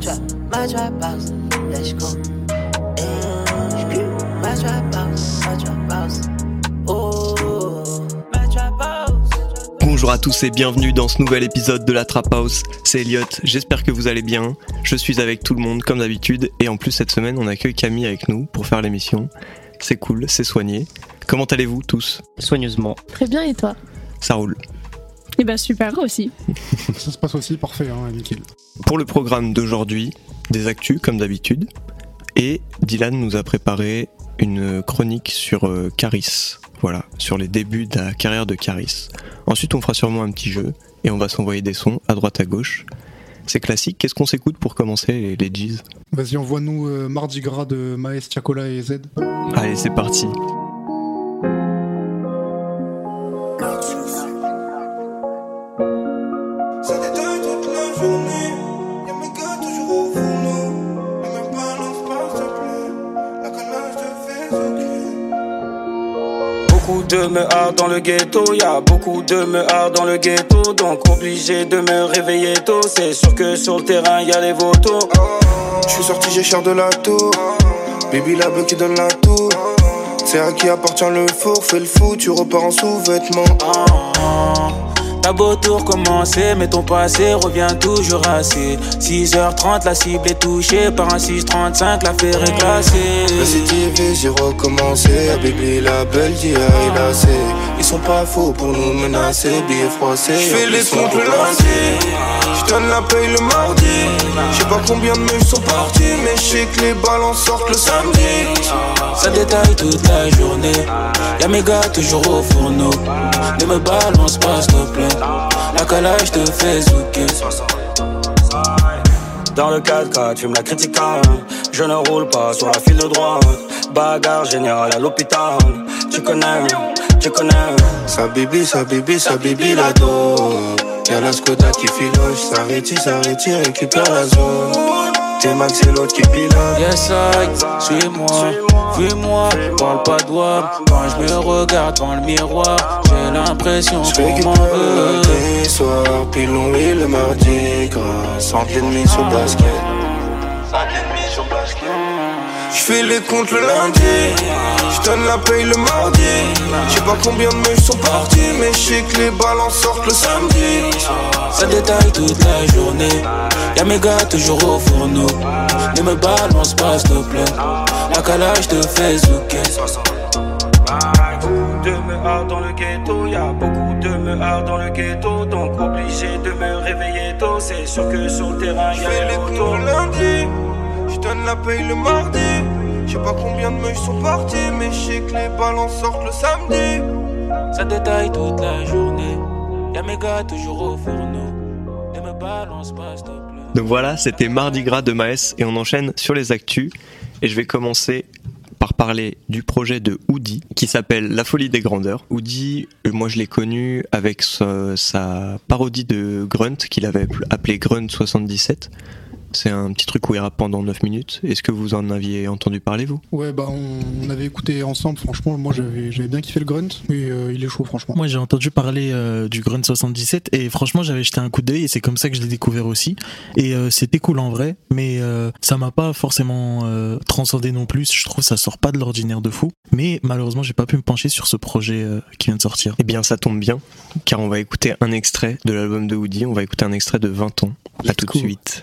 Trap, my trap house, let's go. Hey, my trap house, my trap house. Oh, my trap house. Bonjour à tous et bienvenue dans ce nouvel épisode de la Trap House. C'est Elliot, j'espère que vous allez bien. Je suis avec tout le monde comme d'habitude et en plus cette semaine on accueille Camille avec nous pour faire l'émission. C'est cool, c'est soigné. Comment allez-vous tous? Soigneusement. Très bien, et toi? Ça roule. Eh ben super aussi. Ça se passe aussi parfait, hein, nickel. Pour le programme d'aujourd'hui, des actus comme d'habitude. Et Dylan nous a préparé une chronique sur euh, Caris. Voilà, sur les débuts de la carrière de Caris. Ensuite, on fera sûrement un petit jeu et on va s'envoyer des sons à droite à gauche. C'est classique. Qu'est-ce qu'on s'écoute pour commencer les, les Vas-y, envoie-nous euh, Mardi Gras de Maes, Tiakola et Z. Allez, c'est parti. De meurs dans le ghetto, y a beaucoup de meurs dans le ghetto, donc obligé de me réveiller tôt. C'est sûr que sur le terrain y a les vautours. Je suis sorti, j'ai cher de la tour. Baby, la beuh qui donne la tour. C'est à qui appartient le four. Fais le fou, tu repars en sous-vêtements. T'as beau tout recommencer, mais ton passé revient toujours assez. 6h30, la cible est touchée par un 635, l'affaire est classée. Le CTV, j'ai recommencé. À baby, la belle la C. Ils sont pas faux pour nous menacer. Billets froissés. J'fais les comptes le lundi. J'donne la paye le mardi. J'sais pas combien de meufs sont partis. Mais j'sais que les balances sortent le samedi. Ça détaille toute la journée. Y'a mes gars toujours au fourneau. Ne me balance pas, s'il te plaît. La calage te fait zouker. Dans le 4x4, tu me la critiques. hein. Je ne roule pas sur la file de droite. Bagarre générale à l'hôpital. Tu connais, tu connais. Sa bibi, sa bibi, sa bibi la dope. Y'a la Skoda qui filoche, ça retire, récupère la zone. T'es Max et l'autre qui pilote. Yes, I, suis-moi, fuis-moi, parle pas de. Quand je me regarde dans le miroir, j'ai l'impression qu'on que m'en veut. les soirs, puis et le mardi gras. Sans l'ennemi sur basket. J'fais les comptes le lundi, j'donne la paye le mardi. J'sais pas combien de meufs sont partis, mais j'sais que les balances sortent le samedi. Ça détaille toute la journée. Y'a mes gars toujours au fourneau. Ne me balance pas, s'il te plaît. La calage fait zouker. Beaucoup de meurs dans le ghetto, y'a beaucoup de meurs dans le ghetto, donc obligé de me réveiller tôt. C'est sûr que sur le terrain y'a les le lundi, j'donne la paye le mardi. J'sais pas combien de meufs sont partis, mais j'sais que les balances sortent le samedi. Ça détaille toute la journée. Y'a mes gars toujours au fourneau. Ne me balance pas, s'il te plaît. Donc voilà, c'était Mardi Gras de Maes et on enchaîne sur les actus. Et je vais commencer par parler du projet de Hoodie qui s'appelle La folie des grandeurs. Hoodie, euh, moi je l'ai connu avec sa, sa parodie de Grunt qu'il avait appelé Grunt 77. C'est un petit truc où il rappe pendant 9 minutes. Est-ce que vous en aviez entendu parler vous? Ouais, bah on, on avait écouté ensemble, franchement, moi j'avais j'avais bien kiffé le grunt, et euh, il est chaud, franchement. Moi j'ai entendu parler euh, du Grunt 77 et franchement j'avais jeté un coup d'œil et c'est comme ça que je l'ai découvert aussi et euh, c'était cool en vrai mais euh, ça m'a pas forcément euh, transcendé non plus je trouve que ça sort pas de l'ordinaire de fou mais malheureusement j'ai pas pu me pencher sur ce projet euh, qui vient de sortir Eh bien ça tombe bien car on va écouter un extrait de l'album de Hoodie. On va écouter un extrait de 20 ans. À tout de suite.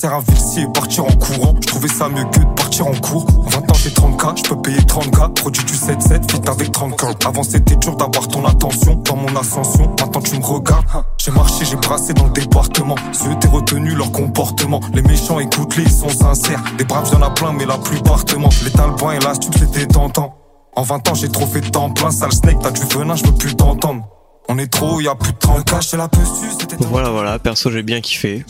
Visser un versier et partir en courant. Je trouvais ça mieux que de partir en cours. 20 ans, j'ai 30K, je peux payer 30K. Produit du 7-7, fit avec 30K. Avant, c'était dur d'avoir ton attention dans mon ascension. Maintenant, tu me regardes. J'ai marché, j'ai brassé dans le département. Ceux t'es retenu leur comportement. Les méchants, écoute-les, ils sont sincères. Des braves, y'en a plein, mais la plupart te mentent. Les talbans et l'astuce, c'était tentant. En 20 ans, j'ai trop fait de temps plein. Sale snake, t'as du venin, je veux plus t'entendre. On est trop, y a plus de 30K, j'ai la Voilà, voilà, perso j'ai bien kiffé.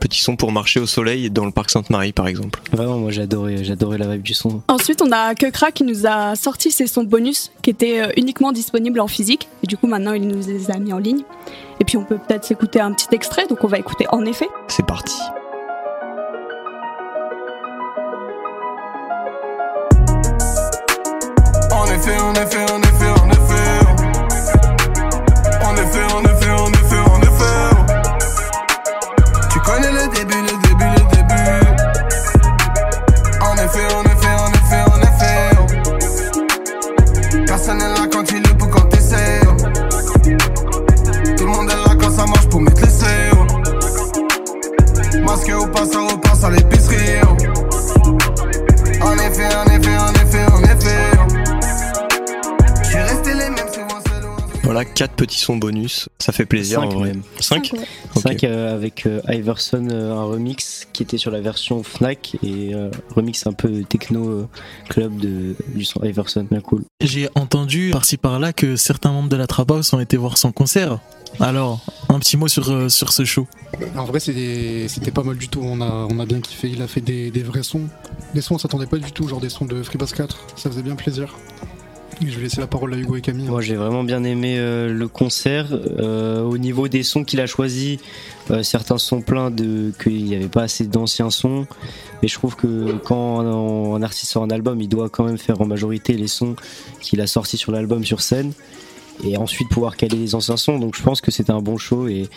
Petit son pour marcher au soleil dans le parc Sainte-Marie par exemple. Vraiment, moi j'ai adoré, j'ai adoré la vibe du son. Ensuite, on a Kekra qui nous a sorti ses sons bonus qui étaient euh, uniquement disponibles en physique. Et du coup, maintenant, il nous les a mis en ligne. Et puis, on peut peut-être s'écouter un petit extrait. Donc, on va écouter en effet. C'est parti. En effet, en effet, en effet. Voilà, quatre petits sons bonus. Ça fait plaisir Cinq en vrai. même. 5 ouais. 5 avec euh, Iverson, euh, un remix qui était sur la version Fnac et euh, remix un peu techno euh, club de, du son Iverson, bien cool. J'ai entendu par-ci par-là que certains membres de la Trap House ont été voir son concert. Alors, un petit mot sur, euh, sur ce show. En vrai, c'était pas mal du tout. On a, on a bien kiffé. Il a fait des, des vrais sons. Des sons, on s'attendait pas du tout, genre des sons de Freebass 4. Ça faisait bien plaisir. Je vais laisser la parole à Hugo et Camille. Moi j'ai vraiment bien aimé euh, le concert. Euh, au niveau des sons qu'il a choisis, euh, certains sont pleins de qu'il n'y avait pas assez d'anciens sons. Mais je trouve que quand un, un artiste sort un album, il doit quand même faire en majorité les sons qu'il a sortis sur l'album sur scène. Et ensuite pouvoir caler les anciens sons. Donc je pense que c'était un bon show. Et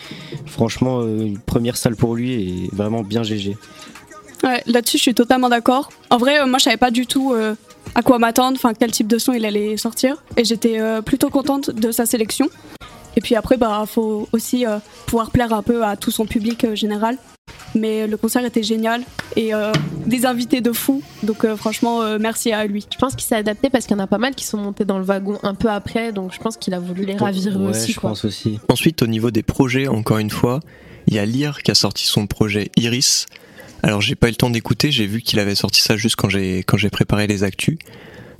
franchement, euh, une première salle pour lui et vraiment bien GG. Ouais, là-dessus, je suis totalement d'accord. En vrai, euh, moi, je savais pas du tout euh, à quoi m'attendre, enfin, quel type de son il allait sortir. Et j'étais euh, plutôt contente de sa sélection. Et puis après, bah, faut aussi euh, pouvoir plaire un peu à tout son public euh, général. Mais le concert était génial et euh, des invités de fou. Donc, euh, franchement, euh, merci à lui. Je pense qu'il s'est adapté parce qu'il y en a pas mal qui sont montés dans le wagon un peu après, donc je pense qu'il a voulu les ravir ouais, aussi. je Quoi. pense aussi. Ensuite, au niveau des projets, encore une fois, il y a Lire qui a sorti son projet Iris. Alors, j'ai pas eu le temps d'écouter, j'ai vu qu'il avait sorti ça juste quand j'ai quand j'ai préparé les actus.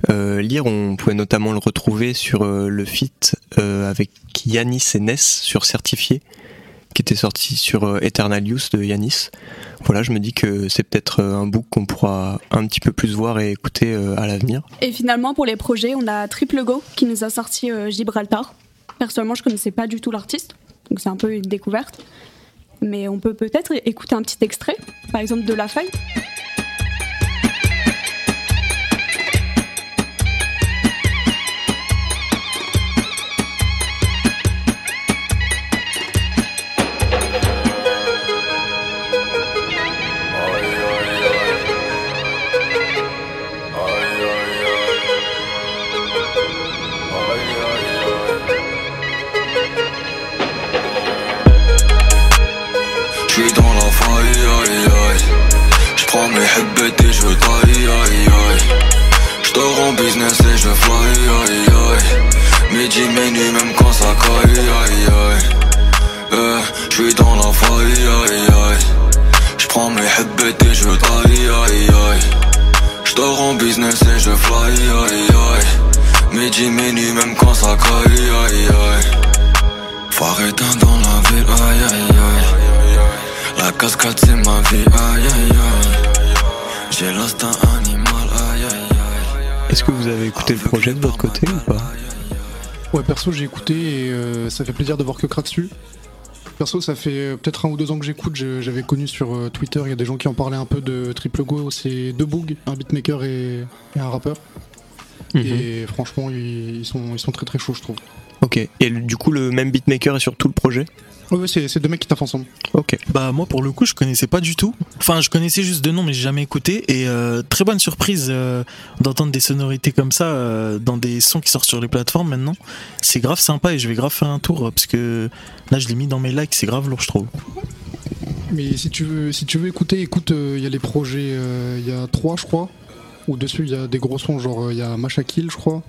Euh, Lire, on pouvait notamment le retrouver sur euh, le feat euh, avec Yanis et Ness sur Certifié, qui était sorti sur euh, Eternal Use de Yanis. Voilà, je me dis que c'est peut-être un book qu'on pourra un petit peu plus voir et écouter à l'avenir. Et finalement, pour les projets, on a Triple Go qui nous a sorti Gibraltar. Personnellement, je connaissais pas du tout l'artiste, donc c'est un peu une découverte. Mais on peut peut-être écouter un petit extrait, par exemple de La Faille. Fly, aïe aïe. Midi, minuit, même quand ça caille, aïe aïe. Phare éteint dans la ville, aïe aïe aïe. La cascade c'est ma vie, aïe aïe aïe. J'ai l'instinct animal, aïe aïe aïe. Est-ce que vous avez écouté le projet de votre côté ou pas? Ouais, perso, j'ai écouté et euh, ça fait plaisir de voir que Krat dessus. Perso, ça fait euh, peut-être un ou deux ans que j'écoute. J'avais connu sur euh, Twitter, il y a des gens qui en parlaient un peu de Triple Go. C'est deux Boog, un beatmaker et, et un rappeur. Mhm. Et franchement, ils, ils sont, ils sont très très chauds, je trouve. Ok. Et du coup, le même beatmaker est sur tout le projet ouais, c'est c'est deux mecs qui taffent ensemble. Ok. Bah moi pour le coup je connaissais pas du tout. Enfin je connaissais juste de nom mais j'ai jamais écouté et euh, très bonne surprise euh, d'entendre des sonorités comme ça euh, dans des sons qui sortent sur les plateformes maintenant. C'est grave sympa et je vais grave faire un tour parce que là je l'ai mis dans mes likes, c'est grave lourd je trouve. Mais si tu veux, si tu veux écouter, écoute, euh, il y a les projets, euh, il y a trois, je crois. Où dessus, il y a des gros sons, genre euh, il y a Machakil, je crois.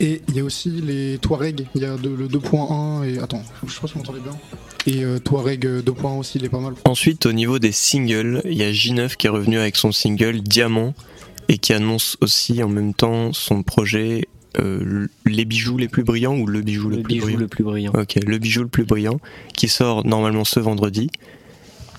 Et il y a aussi les Touareg, il y a de- le 2.1 et. Attends, je sais pas si vous m'entendez bien. Et euh, Touareg euh, 2.1 aussi, il est pas mal. Ensuite, au niveau des singles, il y a J9 qui est revenu avec son single Diamant et qui annonce aussi en même temps son projet euh, Les bijoux les plus brillants ou Le bijou le, Le plus bijou brillant le plus brillant. Ok, Le bijou le plus brillant qui sort normalement ce vendredi.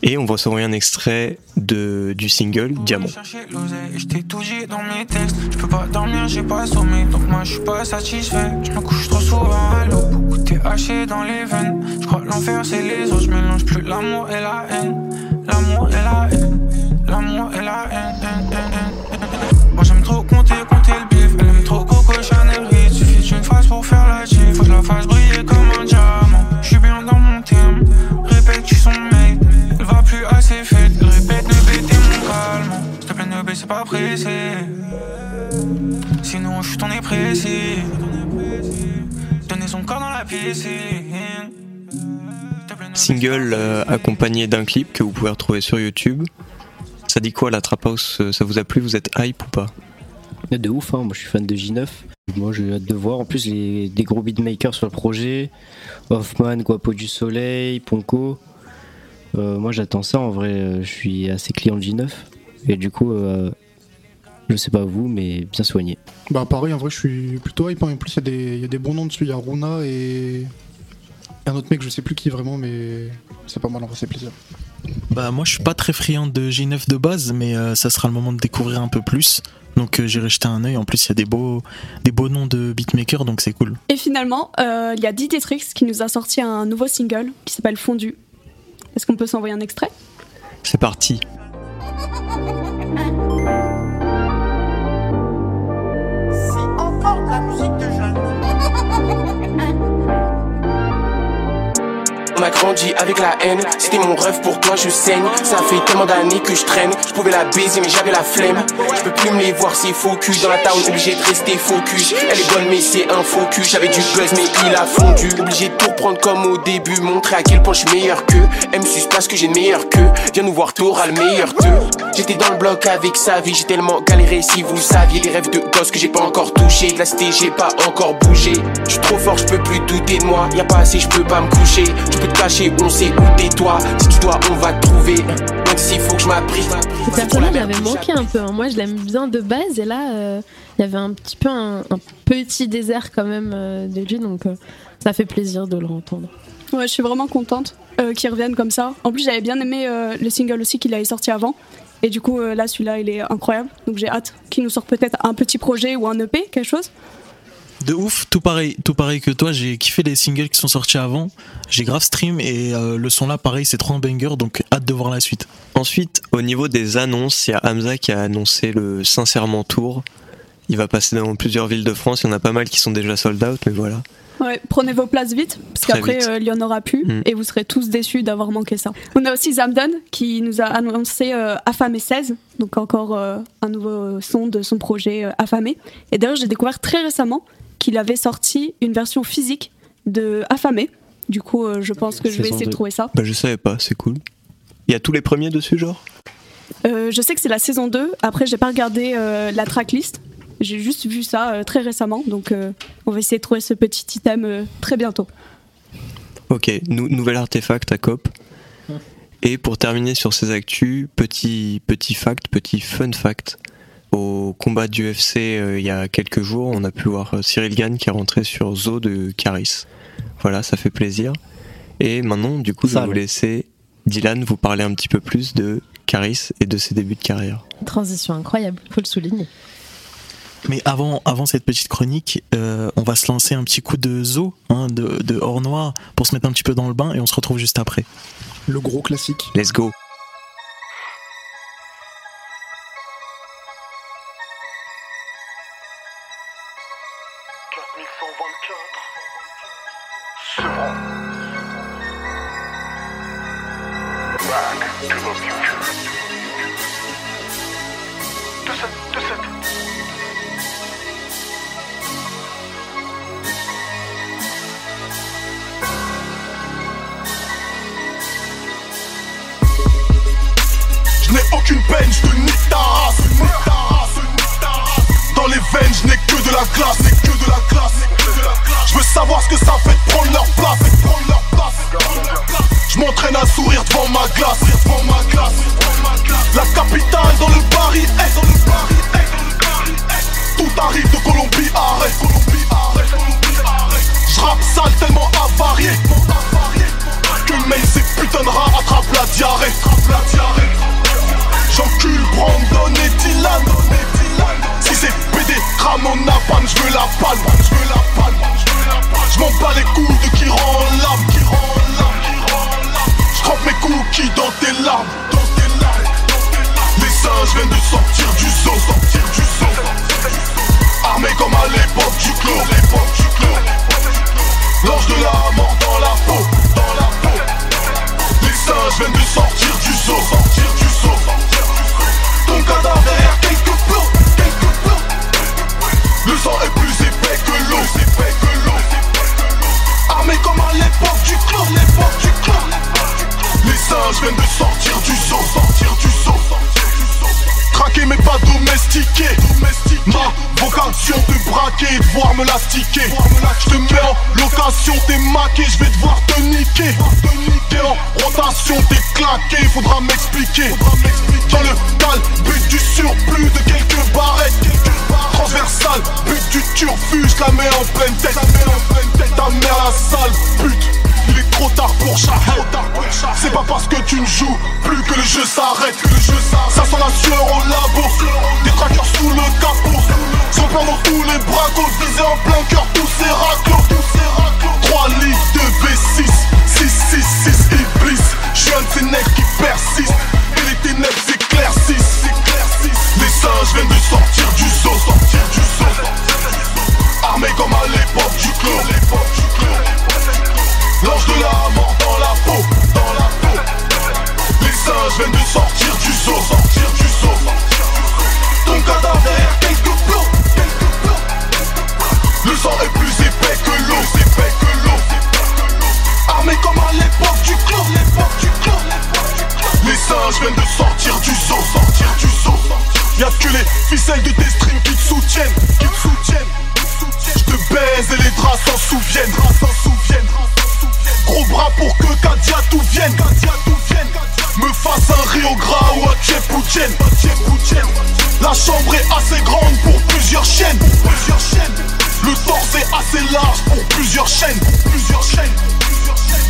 Et on va s'envoyer un extrait de, du single Diamant. chercher l'oseille et je t'ai tout dit dans mes textes. Je peux pas dormir, j'ai pas sommeil, donc moi je suis pas satisfait. Je me couche trop souvent à l'eau, beaucoup t'es haché dans les veines. Je crois que l'enfer c'est les autres, je mélange plus l'amour et la haine. L'amour et la haine, l'amour et la haine. haine, haine, haine, haine. Moi j'aime trop compter, compter le bif. Elle aime trop Coco Chanel Reed. Suffit d'une phase pour faire la G. Faut que je la fasse briller c'est pas pressé. Sinon, je suis ton précis. Donner son corps dans la piscine. Single euh, accompagné d'un clip que vous pouvez retrouver sur YouTube. Ça dit quoi la Trap House euh, Ça vous a plu Vous êtes hype ou pas? De ouf, hein. moi je suis fan de J9. Moi j'ai hâte de voir. En plus, les, des gros beatmakers sur le projet Hoffman, Guapo du Soleil, Ponko. Euh, moi j'attends ça en vrai. Je suis assez client de J9. Et du coup, euh, je sais pas vous, mais bien soigné. Bah pareil, en vrai, je suis plutôt hype. hein. En plus, il y, a des- il y a des bons noms dessus. Il y a Runa et un autre mec, je sais plus qui vraiment, mais c'est pas mal, en vrai, c'est plaisir. Bah moi je suis pas très friand de J9 de base, mais euh, ça sera le moment de découvrir un peu plus. Donc euh, j'irai jeter un œil. En plus il y a des beaux, des beaux noms de beatmakers, donc c'est cool. Et finalement, euh, il y a Diditrix qui nous a sorti un nouveau single qui s'appelle Fondu. Est-ce qu'on peut s'envoyer un extrait? C'est parti. Ha ha ha ha! Grandi avec la haine, c'était mon rêve pour toi je saigne. Ça fait tellement d'années que je traîne, je pouvais la baiser mais j'avais la flemme. Je peux plus me les voir ces faux culs dans la town obligé de rester focus. Elle est bonne mais c'est un cul, j'avais du buzz mais il a fondu. Obligé de tout reprendre comme au début, montrer à quel point je suis meilleur que M sus parce que j'ai le meilleur que. Viens nous voir t'auras le meilleur d'eux J'étais dans le bloc avec sa vie, j'ai tellement galéré si vous saviez Les rêves de gosse que j'ai pas encore touché, de la cité j'ai pas encore bougé. Je suis trop fort, je peux plus douter de moi, y a pas assez, je peux pas me coucher. Peux te cacher, on sait où t'es toi Si tu dois, on va te trouver Même s'il faut que je m'abrite Ce personnage m'avait manqué un peu. hein. Moi, je l'aime bien de base, et là, euh, il y avait un petit peu un, un petit désert quand même euh, de lui, donc euh, ça fait plaisir de le entendre. Ouais, je suis vraiment contente euh, qu'ils reviennent comme ça. En plus, j'avais bien aimé euh, le single aussi qu'il avait sorti avant. Et du coup, euh, là, celui-là, il est incroyable. Donc j'ai hâte qu'il nous sorte peut-être un petit projet ou un EP, quelque chose. De ouf, tout pareil, tout pareil que toi. J'ai kiffé les singles qui sont sortis avant. J'ai grave stream et euh, le son là, pareil, c'est trop un banger, donc hâte de voir la suite. Ensuite, au niveau des annonces, il y a Hamza qui a annoncé le Sincèrement Tour. Il va passer dans plusieurs villes de France. Il y en a pas mal qui sont déjà sold out, mais voilà. Ouais, prenez vos places vite, parce qu'après, euh, il y en aura plus, Mm. et vous serez tous déçus d'avoir manqué ça. On a aussi Zamdan, qui nous a annoncé euh, Affamé 16, donc encore euh, un nouveau son de son projet euh, Affamé. Et d'ailleurs, j'ai découvert très récemment qu'il avait sorti une version physique de Affamé. Du coup, euh, je pense que je vais essayer de trouver ça. Bah, je savais pas, c'est cool. Il y a tous les premiers dessus, genre? Euh, je sais que c'est la saison 2, après, j'ai pas regardé euh, la tracklist. J'ai juste vu ça euh, très récemment, donc euh, on va essayer de trouver ce petit item euh, très bientôt. Ok, nou- nouvel artefact à COP. Et pour terminer sur ces actus, petit, petit fact, petit fun fact. Au combat du UFC euh, il y a quelques jours, on a pu voir euh, Cyril Gann qui est rentré sur Zo de Caris. Voilà, ça fait plaisir. Et maintenant, du coup, je vais vous laisser Dylan vous parler un petit peu plus de Caris et de ses débuts de carrière. Transition incroyable, faut le souligner. Mais avant, avant cette petite chronique, euh, on va se lancer un petit coup de zoo, hein, de, de hors noir, pour se mettre un petit peu dans le bain et on se retrouve juste après. Le gros classique. Let's go. Peine, je te nique ta race. Dans les veines, je que de la glace, n'ai que de la classe. Je veux savoir ce que ça fait de prendre leur place. Prendre leur place. Je m'entraîne à sourire devant ma glace, glace. La capitale dans le Paris, est dans le Paris, est. Tout arrive de Colombie, arrête. Colombie. Je sale tellement avarié. Que même ces putains de rats attrapent la diarrhée. J'encule Brandon et Dylan. Si c'est PD, Ramon Napan, je veux la palme. Je veux la palme Je m'en bats les couilles de qui rend l'âme Qui rend Je mes cookies dans tes larmes Dans tes larmes. Les singes viennent de sortir du zoo Sortir du zoo. Armés comme à l'époque du clos L'époque du clos. L'ange de la mort dans la peau Dans la peau. Les singes viennent de sortir du zoo Sortir du zoo son gaz arrière, case de Le sang est plus épais que l'eau, c'est épais que l'eau Armé comme à l'époque du clan, l'époque du clan. Les singes viennent de sortir du zoo, sortir du zoo, sortir. Craquer mais pas domestiqué Ma vocation te braquer et de voir me l'astiquer. Je te mets en location, t'es maqué, je vais devoir te niquer. T'es en rotation, t'es claqué, faudra m'expliquer. Dans le cal, but du surplus de quelques barrettes. Transversal, but du turfu, je la mets en pleine tête. Ta mère la sale pute il est trop tard pour Shahid C'est pas parce que tu ne joues plus que le jeu s'arrête Ça sent la sueur au labo. Des trackers sous le capot. Sans plan dans tous les bracos Visés en plein cœur tous ces raclos 3 livres de B6 6, 6, 6 Iblis ces necks qui persistent Et les ténèbres s'éclaircissent. Les singes viennent de sortir du zoo Sortir du zoo. Armés comme à l'époque du clos L'ange de la mort dans la peau, dans la peau. Les singes viennent de sortir du zoo, sortir du zoo Ton cadavre quelques plots, quelques Le sang est plus épais que l'eau, épais que l'eau Armé comme à l'époque du clos, l'époque du Les singes viennent de sortir du zoo, sortir du Y'a que les ficelles de tes streams qui te soutiennent, qui te soutiennent. Je te baise et les draps s'en souviennent, La chambre est assez grande pour plusieurs chaînes. Le torse est assez large pour plusieurs chaînes. Plusieurs chaînes.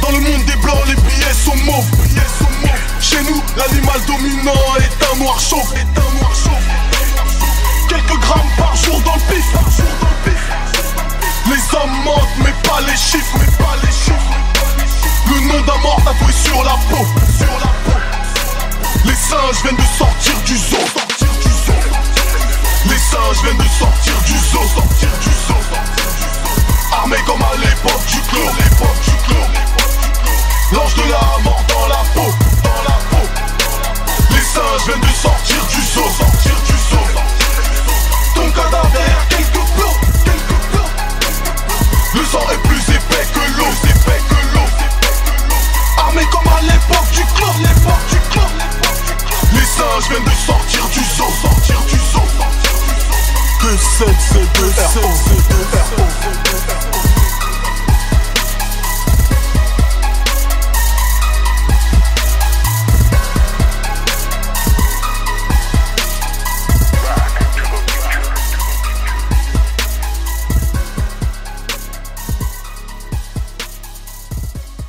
Dans le monde des blancs les billets sont mauves Chez nous l'animal dominant est un noir chauve. Quelques grammes par jour dans le pif. Les hommes mentent mais pas les chiffres. Mais pas les chiffres. Le nom d'un mort tatoué sur la peau, sur la peau. Les singes viennent de sortir du zoo. Les singes viennent de sortir du zoo, sortir du zoo. Armés comme à l'époque du clos. L'ange de la mort dans la peau, dans la peau. Les singes viennent de sortir du zoo, sortir du zoo. Ton cadavre plots, quelques plots. Le sang est plus épais que l'eau, épais que l'eau. Armé comme à l'époque du clos, l'époque du clos, Les singes viennent de sortir du zoo, sortir du zoo. Que c'est ces deux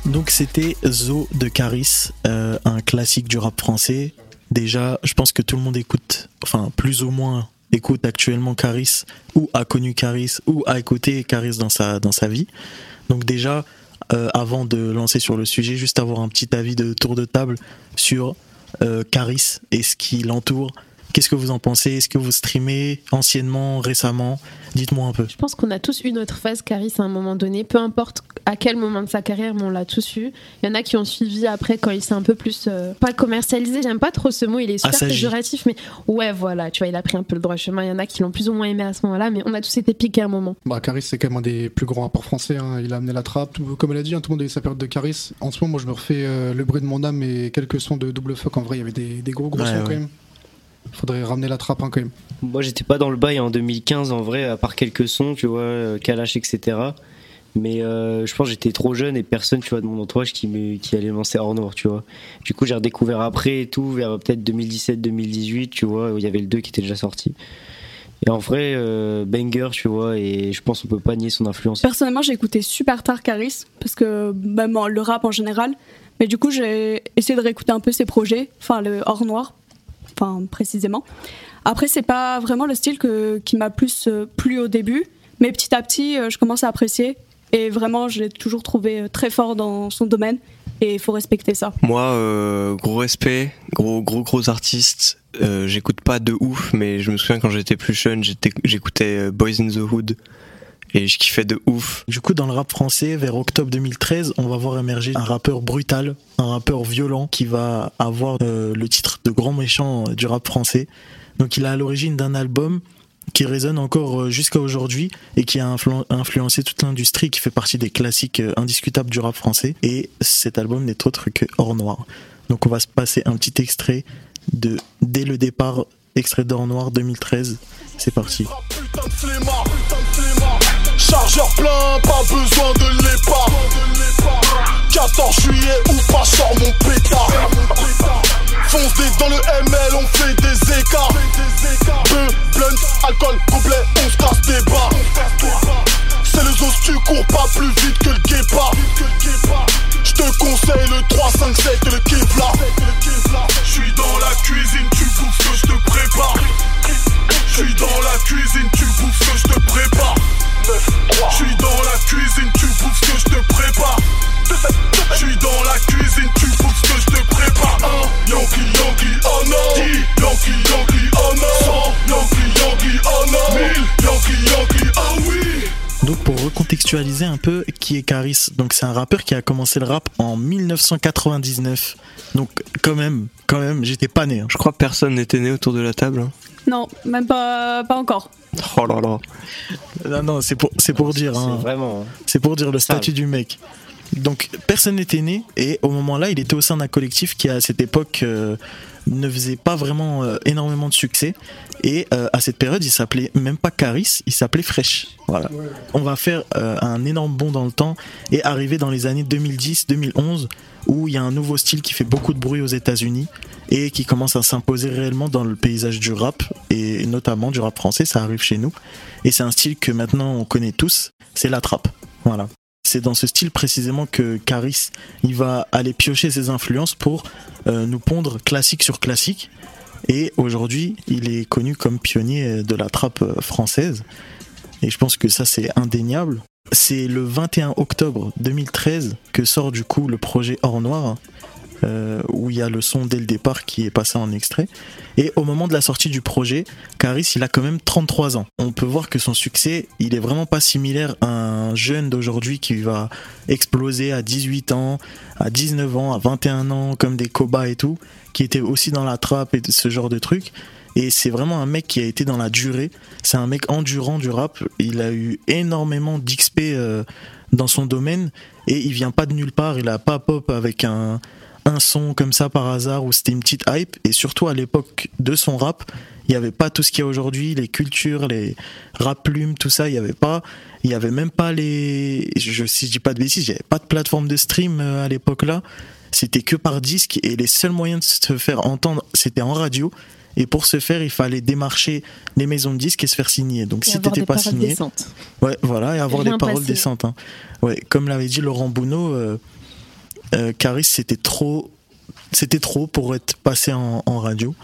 Donc c'était Zo de Caris, euh, un classique du rap français. Déjà, je pense que tout le monde écoute, enfin plus ou moins écoute actuellement Caris, ou a connu Caris, ou a écouté Caris dans sa, vie. Donc déjà, euh, avant de lancer sur le sujet, juste avoir un petit avis de tour de table sur euh, Caris et ce qui l'entoure. Qu'est-ce que vous en pensez? Est-ce que vous streamez anciennement, récemment? Dites-moi un peu. Je pense qu'on a tous eu notre phase Caris à un moment donné, peu importe à quel moment de sa carrière, mais on l'a tous eu. Il y en a qui ont suivi après quand il s'est un peu plus euh, pas commercialisé. J'aime pas trop ce mot, il est super Assagi. péjoratif, mais ouais, voilà, tu vois, il a pris un peu le droit chemin. Il y en a qui l'ont plus ou moins aimé à ce moment-là, mais on a tous été piqués à un moment. Bah, Caris, c'est quand même un des plus grands rapports français. hein. Il a amené la trappe. Tout- comme elle a dit, hein, tout le monde a eu sa période de Caris. En ce moment, moi, je me refais euh, Le bruit de mon âme et quelques sons de double fuck. En vrai, il y avait des, des gros, gros Ouais, sons quand même. Faudrait ramener la trappe hein, quand même. Moi, j'étais pas dans le bail en 2015 en vrai, à part quelques sons, tu vois, euh, Kalash, etc. Mais euh, je pense que j'étais trop jeune et personne, tu vois, de mon entourage qui, me, qui allait lancer hors noir, tu vois. Du coup, j'ai redécouvert après et tout, vers peut-être 2017-2018, tu vois, où il y avait le 2 qui était déjà sorti. Et en vrai, euh, banger, tu vois, et je pense qu'on peut pas nier son influence. Personnellement, j'ai écouté super tard Caris, parce que même le rap en général. Mais du coup, j'ai essayé de réécouter un peu ses projets, enfin le hors noir, enfin précisément. Après, c'est pas vraiment le style qui m'a plus euh, plu au début, mais petit à petit, euh, je commence à apprécier. Et vraiment, je l'ai toujours trouvé euh, très fort dans son domaine, et il faut respecter ça. Moi, gros respect, gros gros gros artiste. J'écoute pas de ouf, mais je me souviens quand j'étais plus jeune, j'écoutais Boys in the Hood et je kiffais de ouf. Du coup, dans le rap français, vers octobre 2013, on va voir émerger un rappeur brutal, un rappeur violent qui va avoir euh, le titre de grand méchant euh, du rap français. Donc, il est à l'origine d'un album qui résonne encore euh, jusqu'à aujourd'hui et qui a influ- influencé toute l'industrie, qui fait partie des classiques indiscutables du rap français. Et cet album n'est autre que Hors Noir. Donc on va se passer un petit extrait de Dès le départ, extrait d'Or Noir 2013. C'est parti. Putain Chargeur plein, pas besoin de l'épa. 14 juillet ou pas, sors mon pétard. Foncé dans le ML, on fait des écarts. Peu, blunt, alcool, complet, on se casse des bas C'est le os, tu cours pas plus vite que le guépard. Je te conseille le 3, 5, 7 et le Kevlar. Je suis dans la cuisine, tu bouffes que je te prépare. Je suis dans la cuisine, tu bouffes que je te prépare Je suis dans la cuisine, tu bouffes ce que je te prépare. Je suis dans la cuisine, tu bouffes ce que je te prépare. Un Yankee, Yankee, oh non. Yankee, Yankee, oh non. Yankee, Yankee, oh non. Mille Yankee, Yankee, oh oui. Donc pour recontextualiser un peu qui est Caris, donc c'est un rappeur qui a commencé le rap en 1999. Donc quand même, quand même, j'étais pas né. hein. Je crois que personne n'était né autour de la table. hein. Non, même pas, pas encore. Oh là là. Non, non, c'est pour, c'est pour dire. hein. vraiment. C'est pour dire le statut du mec. Donc personne n'était né et au moment là, il était au sein d'un collectif qui à cette époque euh, ne faisait pas vraiment euh, énormément de succès et euh, à cette période, il s'appelait même pas Caris, il s'appelait Fresh. Voilà. On va faire euh, un énorme bond dans le temps et arriver dans les années 2010-2011 où il y a un nouveau style qui fait beaucoup de bruit aux États-Unis et qui commence à s'imposer réellement dans le paysage du rap et notamment du rap français, ça arrive chez nous. Et c'est un style que maintenant on connaît tous, c'est la trappe. Voilà. C'est dans ce style précisément que Caris il va aller piocher ses influences pour euh, nous pondre classique sur classique. Et aujourd'hui, il est connu comme pionnier de la trappe euh, française. Et je pense que ça, c'est indéniable. C'est le 21 octobre 2013 que sort du coup le projet Hors Noir, euh, où il y a le son dès le départ qui est passé en extrait. Et au moment de la sortie du projet, Caris, il a quand même 33 ans. On peut voir que son succès, il est vraiment pas similaire à un jeune d'aujourd'hui qui va exploser à 18 ans, à 19 ans, à 21 ans, comme des Koba et tout, qui étaient aussi dans la trappe et ce genre de trucs. Et c'est vraiment un mec qui a été dans la durée. C'est un mec endurant du rap. Il a eu énormément d'XP euh, dans son domaine et il vient pas de nulle part. Il a pas pop avec un, un son comme ça par hasard où c'était une petite hype. Et surtout à l'époque de son rap, il n'y avait pas tout ce qu'il y a aujourd'hui, les cultures, les rap plumes, tout ça. Il n'y avait pas. Il y avait même pas les. Je, si je dis pas de bêtises, il n'y avait pas de plateforme de stream euh, à l'époque là. C'était que par disque et les seuls moyens de se faire entendre, c'était en radio. Et pour ce faire, il fallait démarcher les maisons de disques et se faire signer. Donc Et si t'étais pas signé, décentes. ouais, voilà, et avoir Rien des paroles décentes. hein. Ouais, comme l'avait dit Laurent Bounot, euh, euh, Caris c'était trop, c'était trop pour être passé en, en radio.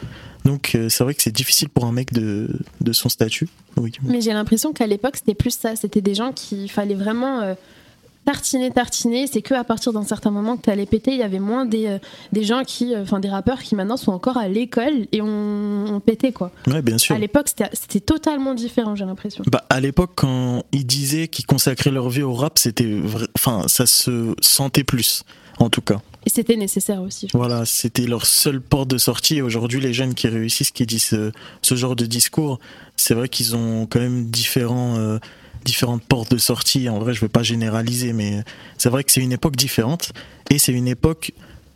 Donc euh, c'est vrai que c'est difficile pour un mec de, de son statut. Oui. Mais j'ai l'impression qu'à l'époque, c'était plus ça. C'était des gens qui fallait vraiment euh, tartiner, tartiner. C'est que à partir d'un certain moment que tu allais péter. Il y avait moins des, euh, des gens qui, enfin des rappeurs qui maintenant sont encore à l'école et on, on pétait quoi. Ouais, bien sûr. À l'époque, c'était totalement différent, j'ai l'impression. Bah, à l'époque, quand ils disaient qu'ils consacraient leur vie au rap, c'était, enfin, ça se sentait plus, en tout cas. Et c'était nécessaire aussi. Voilà, c'était leur seule porte de sortie. Aujourd'hui, les jeunes qui réussissent, qui disent ce, ce genre de discours, c'est vrai qu'ils ont quand même différents, euh, différentes portes de sortie. En vrai, je ne veux pas généraliser, mais c'est vrai que c'est une époque différente. Et c'est une époque,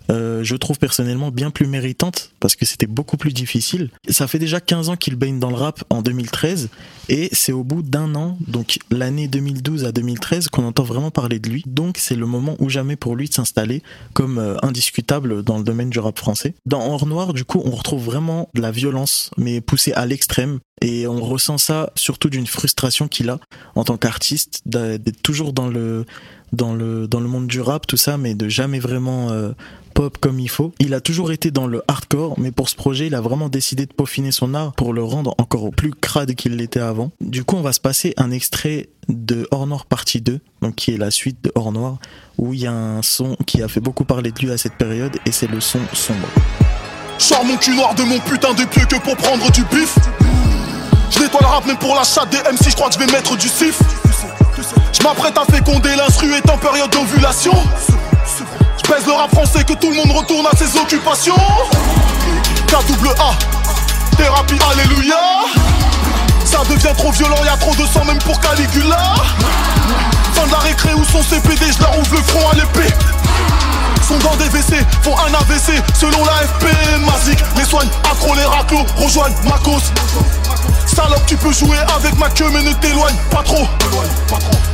euh, je trouve personnellement, bien plus méritante, parce que c'était beaucoup plus difficile. Ça fait déjà 15 ans qu'il baigne dans le rap en 2013. Et c'est au bout d'un an, donc l'année 2012 à 2013, qu'on entend vraiment parler de lui. Donc c'est le moment ou jamais pour lui de s'installer comme euh, indiscutable dans le domaine du rap français. Dans Hors Noir, du coup, on retrouve vraiment de la violence, mais poussée à l'extrême. Et on ressent ça surtout d'une frustration qu'il a en tant qu'artiste, d'être toujours dans le, dans, le, dans le monde du rap, tout ça, mais de jamais vraiment euh, pop comme il faut. Il a toujours été dans le hardcore, mais pour ce projet, il a vraiment décidé de peaufiner son art pour le rendre encore plus crade qu'il l'était avant. Du coup, on va se passer un extrait de Hors Noir partie 2, donc qui est la suite de Hors Noir, où il y a un son qui a fait beaucoup parler de lui à cette période, et c'est le son sombre. Sors mon cul noir de mon putain de pieu que pour prendre du bif. Je nettoie le rap même pour la chatte des MC, je crois que je vais mettre du sif. Je m'apprête à féconder l'instru est en période d'ovulation. Pèse le rap français que tout le monde retourne à ses occupations. K-double-A, thérapie, alléluia. Ça devient trop violent, y a trop de sang même pour Caligula. Fin de la récré où son CPD, je leur ouvre le front à l'épée. sont dans des WC, font un AVC selon la FP Mazik. Les soigne, accro les raclos, rejoignent ma cause. Salope, tu peux jouer avec ma queue, mais ne t'éloigne pas trop.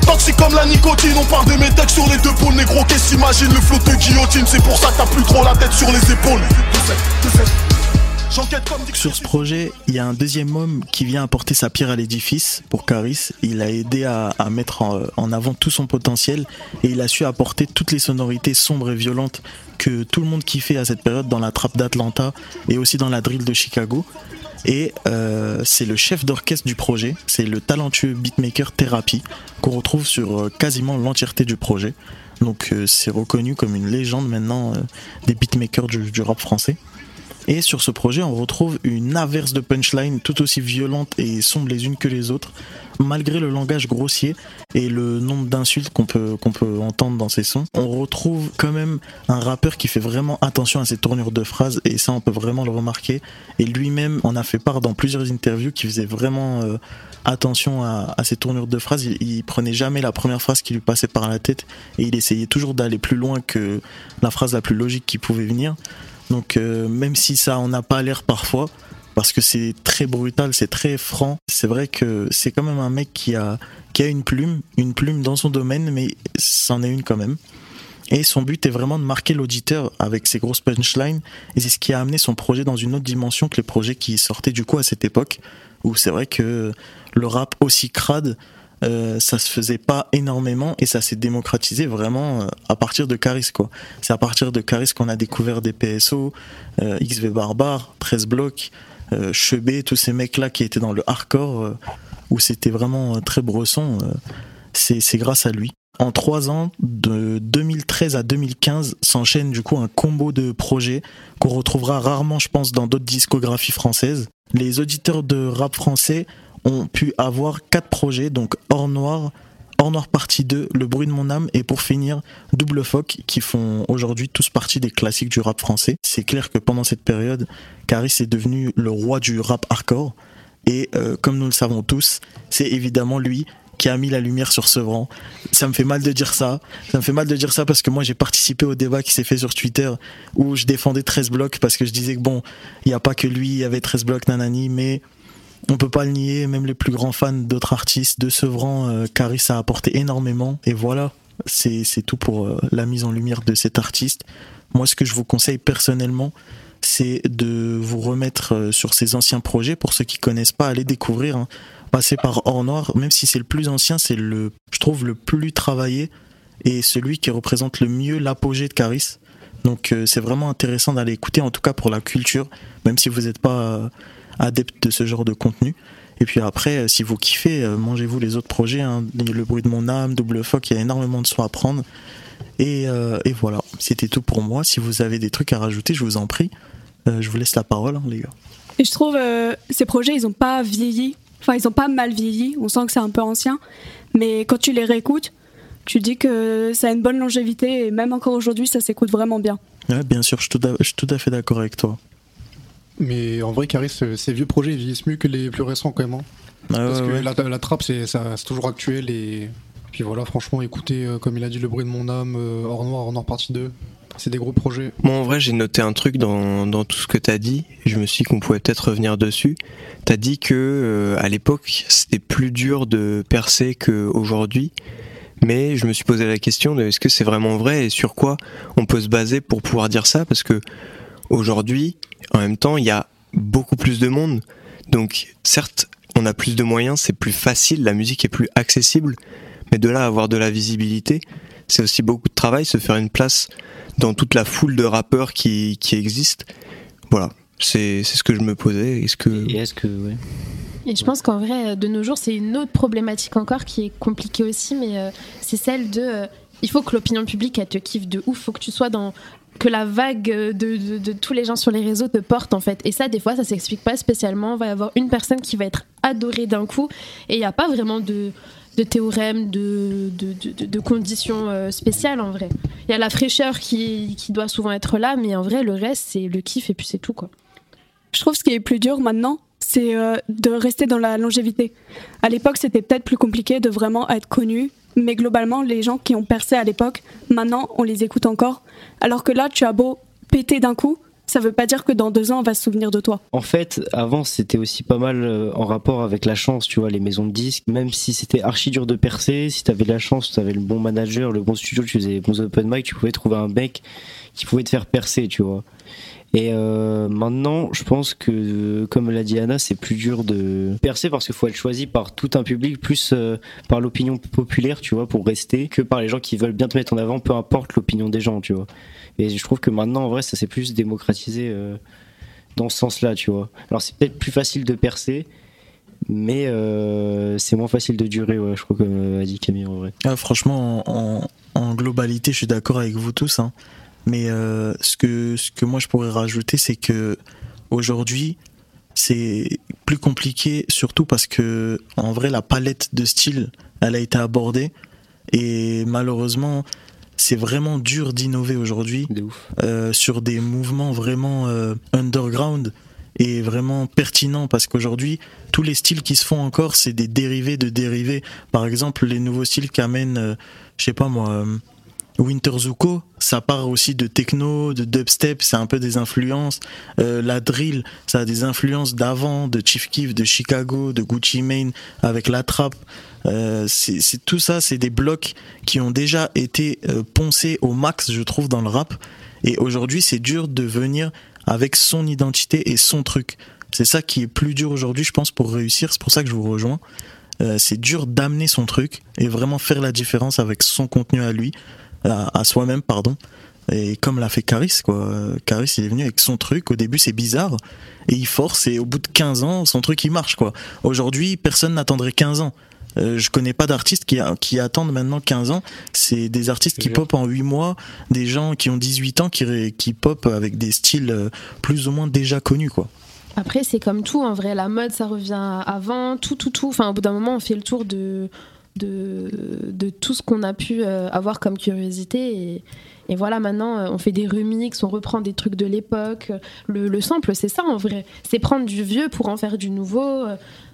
Toxique comme la nicotine, on parle de mes textes sur les deux pôles, négro. Qu'est-ce qu'imagine le flot de guillotine? C'est pour ça que t'as plus trop la tête sur les épaules. Sur ce projet, il y a un deuxième homme qui vient apporter sa pierre à l'édifice pour Caris. Il a aidé à, à mettre en, en avant tout son potentiel et il a su apporter toutes les sonorités sombres et violentes que tout le monde kiffait à cette période dans la trappe d'Atlanta et aussi dans la drill de Chicago. Et euh, c'est le chef d'orchestre du projet, c'est le talentueux beatmaker Therapy qu'on retrouve sur euh, quasiment l'entièreté du projet. Donc euh, c'est reconnu comme une légende maintenant euh, des beatmakers du, du rap français. Et sur ce projet, on retrouve une averse de punchline tout aussi violente et sombre les unes que les autres, malgré le langage grossier et le nombre d'insultes qu'on peut, peut entendre dans ces sons. On retrouve quand même un rappeur qui fait vraiment attention à ses tournures de phrases et ça on peut vraiment le remarquer. Et lui-même en a fait part dans plusieurs interviews qui faisait vraiment euh, attention à, ses tournures de phrases. Il, il prenait jamais la première phrase qui lui passait par la tête et il essayait toujours d'aller plus loin que la phrase la plus logique qui pouvait venir. Donc euh, même si ça en a pas l'air parfois, parce que c'est très brutal, c'est très franc, c'est vrai que c'est quand même un mec qui a, qui a une plume, une plume dans son domaine, mais c'en est une quand même. Et son but est vraiment de marquer l'auditeur avec ses grosses punchlines, et c'est ce qui a amené son projet dans une autre dimension que les projets qui sortaient du coup à cette époque, où c'est vrai que le rap aussi crade, euh, ça se faisait pas énormément et ça s'est démocratisé vraiment euh, à partir de Caris quoi. C'est à partir de Caris qu'on a découvert des PSO, euh, XV Barbare, 13 blocs, Chebet, tous ces mecs là qui étaient dans le hardcore euh, où c'était vraiment euh, très euh, c'est c'est grâce à lui. En trois ans, de 2013 à 2015, s'enchaîne du coup un combo de projets qu'on retrouvera rarement, je pense, dans d'autres discographies françaises. Les auditeurs de rap français ont pu avoir quatre projets, donc Hors Noir, Hors Noir partie 2, Le bruit de mon âme et pour finir Double Phoque qui font aujourd'hui tous partie des classiques du rap français. C'est clair que pendant cette période, Caris est devenu le roi du rap hardcore et euh, comme nous le savons tous, c'est évidemment lui qui a mis la lumière sur Sevran. Ça me fait mal de dire ça. Ça me fait mal de dire ça parce que moi j'ai participé au débat qui s'est fait sur Twitter où je défendais 13 blocs parce que je disais que bon, il n'y a pas que lui, il y avait 13 blocs nanani, mais on peut pas le nier, même les plus grands fans d'autres artistes, de Sevran, euh, Caris a apporté énormément. Et voilà, c'est tout pour euh, la mise en lumière de cet artiste. Moi, ce que je vous conseille personnellement, c'est de vous remettre euh, sur ces anciens projets. Pour ceux qui connaissent pas, allez découvrir. hein. Passer par Hors Noir, même si c'est le plus ancien, c'est le, je trouve, le plus travaillé et celui qui représente le mieux l'apogée de Caris. Donc c'est vraiment intéressant d'aller écouter, en tout cas pour la culture, même si vous n'êtes pas adepte de ce genre de contenu. Et puis après, euh, si vous kiffez, euh, mangez-vous les autres projets. hein. Le bruit de mon âme, Double Foc, il y a énormément de sons à prendre. Et, euh, et voilà, c'était tout pour moi. Si vous avez des trucs à rajouter, je vous en prie. Euh, je vous laisse la parole, hein, les gars. Et je trouve euh, ces projets, ils ont pas vieilli. Enfin, ils ont pas mal vieilli. On sent que c'est un peu ancien. Mais quand tu les réécoutes, tu dis que ça a une bonne longévité et même encore aujourd'hui, ça s'écoute vraiment bien. Ouais, bien sûr, je suis tout à, je suis tout à fait d'accord avec toi. Mais en vrai, Caris, euh, ces vieux projets vieillissent mieux que les plus récents quand même. hein. Ah Parce ouais, que ouais. la, la trappe, c'est toujours actuel. Et puis voilà, franchement, écoutez, euh, comme il a dit, Le bruit de mon âme, euh, Hors Noir, Hors Noir partie 2. C'est des gros projets. Moi, en vrai, j'ai noté un truc dans, dans tout ce que t'as dit. et Je me suis dit qu'on pouvait peut-être revenir dessus. T'as dit que euh, à l'époque, c'était plus dur de percer qu'aujourd'hui. Mais je me suis posé la question de est-ce que c'est vraiment vrai et sur quoi on peut se baser pour pouvoir dire ça? Parce que aujourd'hui, en même temps, il y a beaucoup plus de monde. Donc, certes, on a plus de moyens, c'est plus facile, la musique est plus accessible. Mais de là à avoir de la visibilité, c'est aussi beaucoup de travail, se faire une place dans toute la foule de rappeurs qui, qui existent. Voilà, c'est c'est ce que je me posais. Est-ce que... Et est-ce que, ouais. Et je pense qu'en vrai, de nos jours, c'est une autre problématique encore qui est compliquée aussi, mais euh, c'est celle de. euh, il faut que l'opinion publique, elle te kiffe de ouf. faut que tu sois dans. Que la vague de, tous les gens sur les réseaux te porte, en fait. Et ça, des fois, ça s'explique pas spécialement. Il va y avoir une personne qui va être adorée d'un coup, et il n'y a pas vraiment de théorème, de conditions euh, spéciales en vrai. Il y a la fraîcheur qui, qui doit souvent être là, mais en vrai, le reste, c'est le kiff et puis c'est tout quoi. Je trouve ce qui est plus dur maintenant, c'est euh, de rester dans la longévité. À l'époque, c'était peut-être plus compliqué de vraiment être connu Mais globalement, les gens qui ont percé à l'époque, maintenant, on les écoute encore. Alors que là, tu as beau péter d'un coup, ça veut pas dire que dans deux ans, on va se souvenir de toi. En fait, avant, c'était aussi pas mal euh, en rapport avec la chance, tu vois, les maisons de disques. Même si c'était archi dur de percer, si t'avais la chance, tu avais le bon manager, le bon studio, tu faisais les bons open mic, tu pouvais trouver un mec qui pouvait te faire percer, tu vois. Et euh, maintenant, je pense que, comme l'a dit Anna, c'est plus dur de percer parce qu'il faut être choisi par tout un public, plus euh, par l'opinion populaire, tu vois, pour rester, que par les gens qui veulent bien te mettre en avant, peu importe l'opinion des gens, tu vois. Et je trouve que maintenant, en vrai, ça s'est plus démocratisé euh, dans ce sens-là, tu vois. Alors, c'est peut-être plus facile de percer, mais euh, c'est moins facile de durer, ouais, je crois, comme a dit Camille, en vrai. Ah, franchement, en, en globalité, je suis d'accord avec vous tous. Hein. Mais euh, ce, que, ce que moi je pourrais rajouter, c'est que aujourd'hui, c'est plus compliqué, surtout parce que en vrai, la palette de styles, elle a été abordée. Et malheureusement, c'est vraiment dur d'innover aujourd'hui euh, sur des mouvements vraiment euh, underground et vraiment pertinents. Parce qu'aujourd'hui tous les styles qui se font encore c'est des dérivés de dérivés. Par exemple les nouveaux styles qu'amène euh, je sais pas moi Winter Zuko, ça part aussi de techno, de dubstep, c'est un peu des influences. Euh, la drill, ça a des influences d'avant, de Chief Keef, de Chicago, de Gucci Mane, avec la trap. Euh, c'est tout ça, c'est des blocs qui ont déjà été euh, poncés au max, je trouve, dans le rap. Et aujourd'hui, c'est dur de venir avec son identité et son truc. C'est ça qui est plus dur aujourd'hui, je pense, pour réussir. C'est pour ça que je vous rejoins. C'est dur d'amener son truc et vraiment faire la différence avec son contenu à lui, à, à soi-même, pardon. Et comme l'a fait Caris, quoi. Caris, il est venu avec son truc. Au début, c'est bizarre. Et il force. Et au bout de 15 ans, son truc, il marche, quoi. Aujourd'hui, personne n'attendrait 15 ans. Euh, je connais pas d'artistes qui, qui attendent maintenant 15 ans. C'est des artistes qui pop en 8 mois, des gens qui ont 18 ans qui, qui pop avec des styles euh, plus ou moins déjà connus, quoi. Après, c'est comme tout, en vrai, la mode, ça revient avant, tout, tout, tout. Enfin, au bout d'un moment, on fait le tour de, de, de tout ce qu'on a pu euh, avoir comme curiosité. Et, et voilà, maintenant, euh, on fait des remixes, on reprend des trucs de l'époque. Le, le sample, c'est ça, en vrai. C'est prendre du vieux pour en faire du nouveau.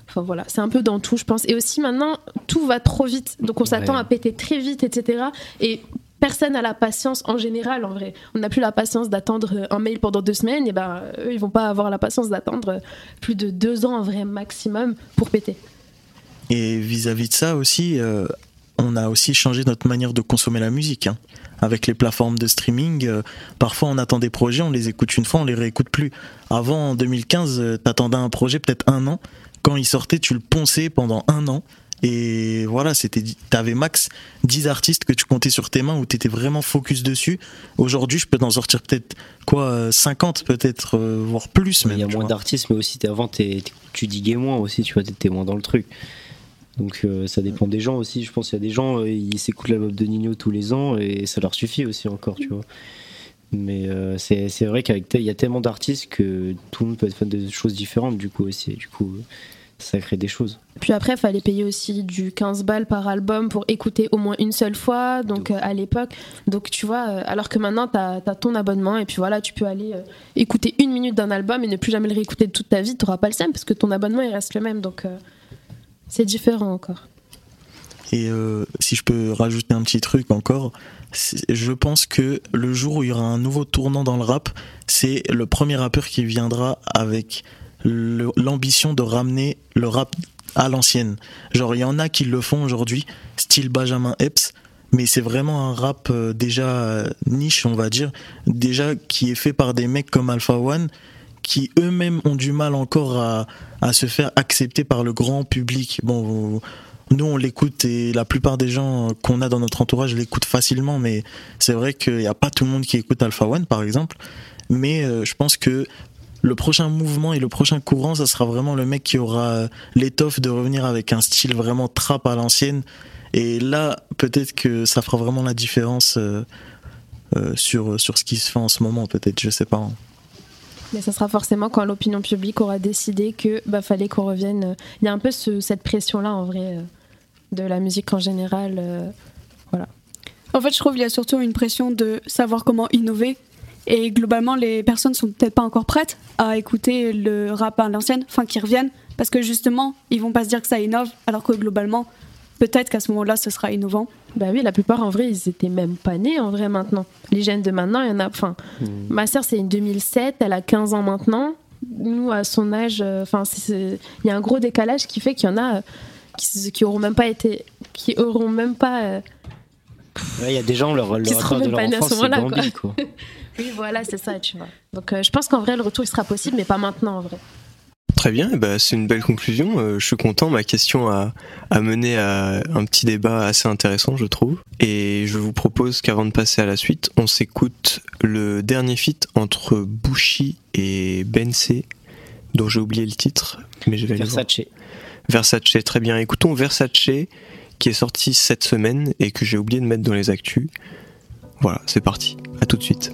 Enfin voilà, c'est un peu dans tout, je pense. Et aussi maintenant, tout va trop vite. Donc on s'attend Ouais. à péter très vite, etc. Et personne n'a la patience en général, en vrai. On n'a plus la patience d'attendre un mail pendant deux semaines. Et ben, eux, ils vont pas avoir la patience d'attendre plus de deux ans, en vrai, maximum, pour péter. Et vis-à-vis de ça aussi, euh, on a aussi changé notre manière de consommer la musique. hein. Avec les plateformes de streaming, euh, parfois on attend des projets, on les écoute une fois, on les réécoute plus. Avant, en 2015, euh, t'attendais un projet peut-être un an. Quand il sortait, tu le ponçais pendant un an. Et voilà, c'était, t'avais max 10 artistes que tu comptais sur tes mains où t'étais vraiment focus dessus. Aujourd'hui, je peux t'en sortir peut-être quoi, euh, 50 peut-être, euh, voire plus. Il y a moins d'artistes, mais aussi avant t'es- tu diguais moins aussi, tu vois, t'étais moins dans le truc. Donc euh, ça dépend des gens aussi. Je pense qu'il y a des gens, euh, ils s'écoutent l'album de Nino tous les ans et ça leur suffit aussi encore, tu vois. Mais euh, c'est vrai qu'avec il y a tellement d'artistes que tout le monde peut être fan de choses différentes du coup aussi. Du coup, ça crée des choses. Puis après, il fallait payer aussi du 15 balles par album pour écouter au moins une seule fois, donc euh, à l'époque. Donc tu vois, euh, alors que maintenant, tu as, ton abonnement et puis voilà, tu peux aller euh, écouter une minute d'un album et ne plus jamais le réécouter de toute ta vie, tu n'auras pas le seum parce que ton abonnement, il reste le même. Donc c'est différent encore. Et euh, si je peux rajouter un petit truc encore, je pense que le jour où il y aura un nouveau tournant dans le rap, c'est le premier rappeur qui viendra avec l'ambition de ramener le rap à l'ancienne. Genre, il y en a qui le font aujourd'hui, style Benjamin Epps, mais c'est vraiment un rap euh, déjà euh, niche, on va dire, déjà qui est fait par des mecs comme Alpha One, qui eux-mêmes ont du mal encore à, à se faire accepter par le grand public. Bon, nous on l'écoute et la plupart des gens qu'on a dans notre entourage l'écoutent facilement, mais c'est vrai qu'il n'y a pas tout le monde qui écoute Alpha One par exemple. Mais euh, je pense que le prochain mouvement et le prochain courant, ça sera vraiment le mec qui aura l'étoffe de revenir avec un style vraiment trap à l'ancienne. Et là, peut-être que ça fera vraiment la différence euh, euh, sur, sur ce qui se fait en ce moment, peut-être, je sais pas. hein. Mais ça sera forcément quand l'opinion publique aura décidé que bah, fallait qu'on revienne. euh, Il y a un peu ce- cette pression-là en vrai euh, de la musique en général. euh, voilà. En fait, je trouve qu'il y a surtout une pression de savoir comment innover. Et globalement, les personnes sont peut-être pas encore prêtes à écouter le rap à l'ancienne, enfin qui reviennent, parce que justement, ils vont pas se dire que ça innove, alors que globalement, peut-être qu'à ce moment-là, ce sera innovant. Bah oui, la plupart en vrai, ils étaient même pas nés en vrai maintenant. Les jeunes de maintenant, il y en a. Enfin, Hmm. ma sœur, c'est une 2007, elle a 15 ans maintenant. Nous, à son âge, euh, enfin, il y a un gros décalage qui fait qu'il y en a euh, qui, qui auront même pas été. qui auront même pas. euh, Ouais, Il y a des gens, leur, leur rapport de même leur pas nés à ce enfance, c'est moment-là, Bambi, quoi. Oui, voilà, c'est ça, tu vois. Donc, euh, je pense qu'en vrai, le retour, il sera possible, mais pas maintenant, en vrai. Très bien, ben, c'est une belle conclusion. Euh, je suis content. Ma question a, a mené à un petit débat assez intéressant, je trouve. Et je vous propose qu'avant de passer à la suite, on s'écoute le dernier feat entre Bushi et Bensé, dont j'ai oublié le titre, mais je vais voir. Versace. Versace, très bien. Écoutons Versace, qui est sorti cette semaine et que j'ai oublié de mettre dans les actus. Voilà, c'est parti. À tout de suite.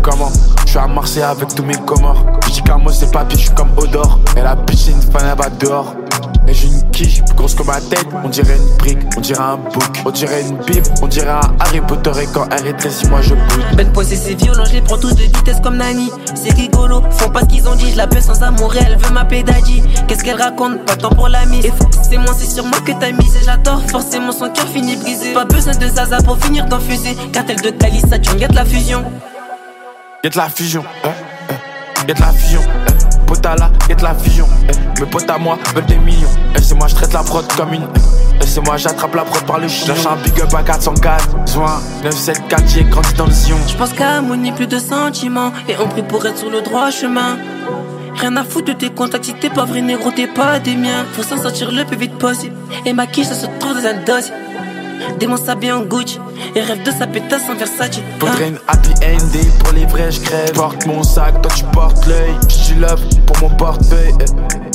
Comment? Je suis à Marseille avec tous mes comores. Je dis qu'un mot c'est papier, je suis comme Odor. Et la une fan elle va dehors Et j'ai une quiche plus grosse que ma tête. On dirait une brique, on dirait un book. On dirait une bible, on dirait un Harry Potter. Et quand elle rétrécit moi je boude Ben poissé c'est violent, je les prends tous de vitesse comme Nani. C'est rigolo, font pas ce qu'ils ont dit, je l'appelle sans amour et elle veut m'appeler Daddy Qu'est-ce qu'elle raconte, pas de temps pour la mise Et c'est moi, c'est sur moi que t'as misé. J'adore, forcément son cœur finit brisé. Pas besoin de Zaza pour finir dans fusée. Cartel de Cali, Saturne, gâte la fusion. Y'a de la fusion. Y'a de la fusion. Pota là, y'a de la fusion, eh. Mes potes à moi veulent des millions. Et c'est moi, je traite la prod comme une. Et c'est moi, j'attrape la prod par le chien. Lâche un big up à 404. Zoin, 974, j'ai grandi dans le Zion. Je pense qu'à harmonie, plus de sentiments Et on prie pour être sur le droit chemin Rien à foutre de tes contacts, si t'es pas vrai négro, t'es pas des miens Faut s'en sortir le plus vite possible Et ma quiche, ça se trouve dans un dossier Démon s'habille en Gucci Et rêve de sa pétasse en Versace. Faudrait une happy ending pour les vrais, je crève. Porte mon sac, toi tu portes l'œil. J'suis love pour mon portefeuille. eh.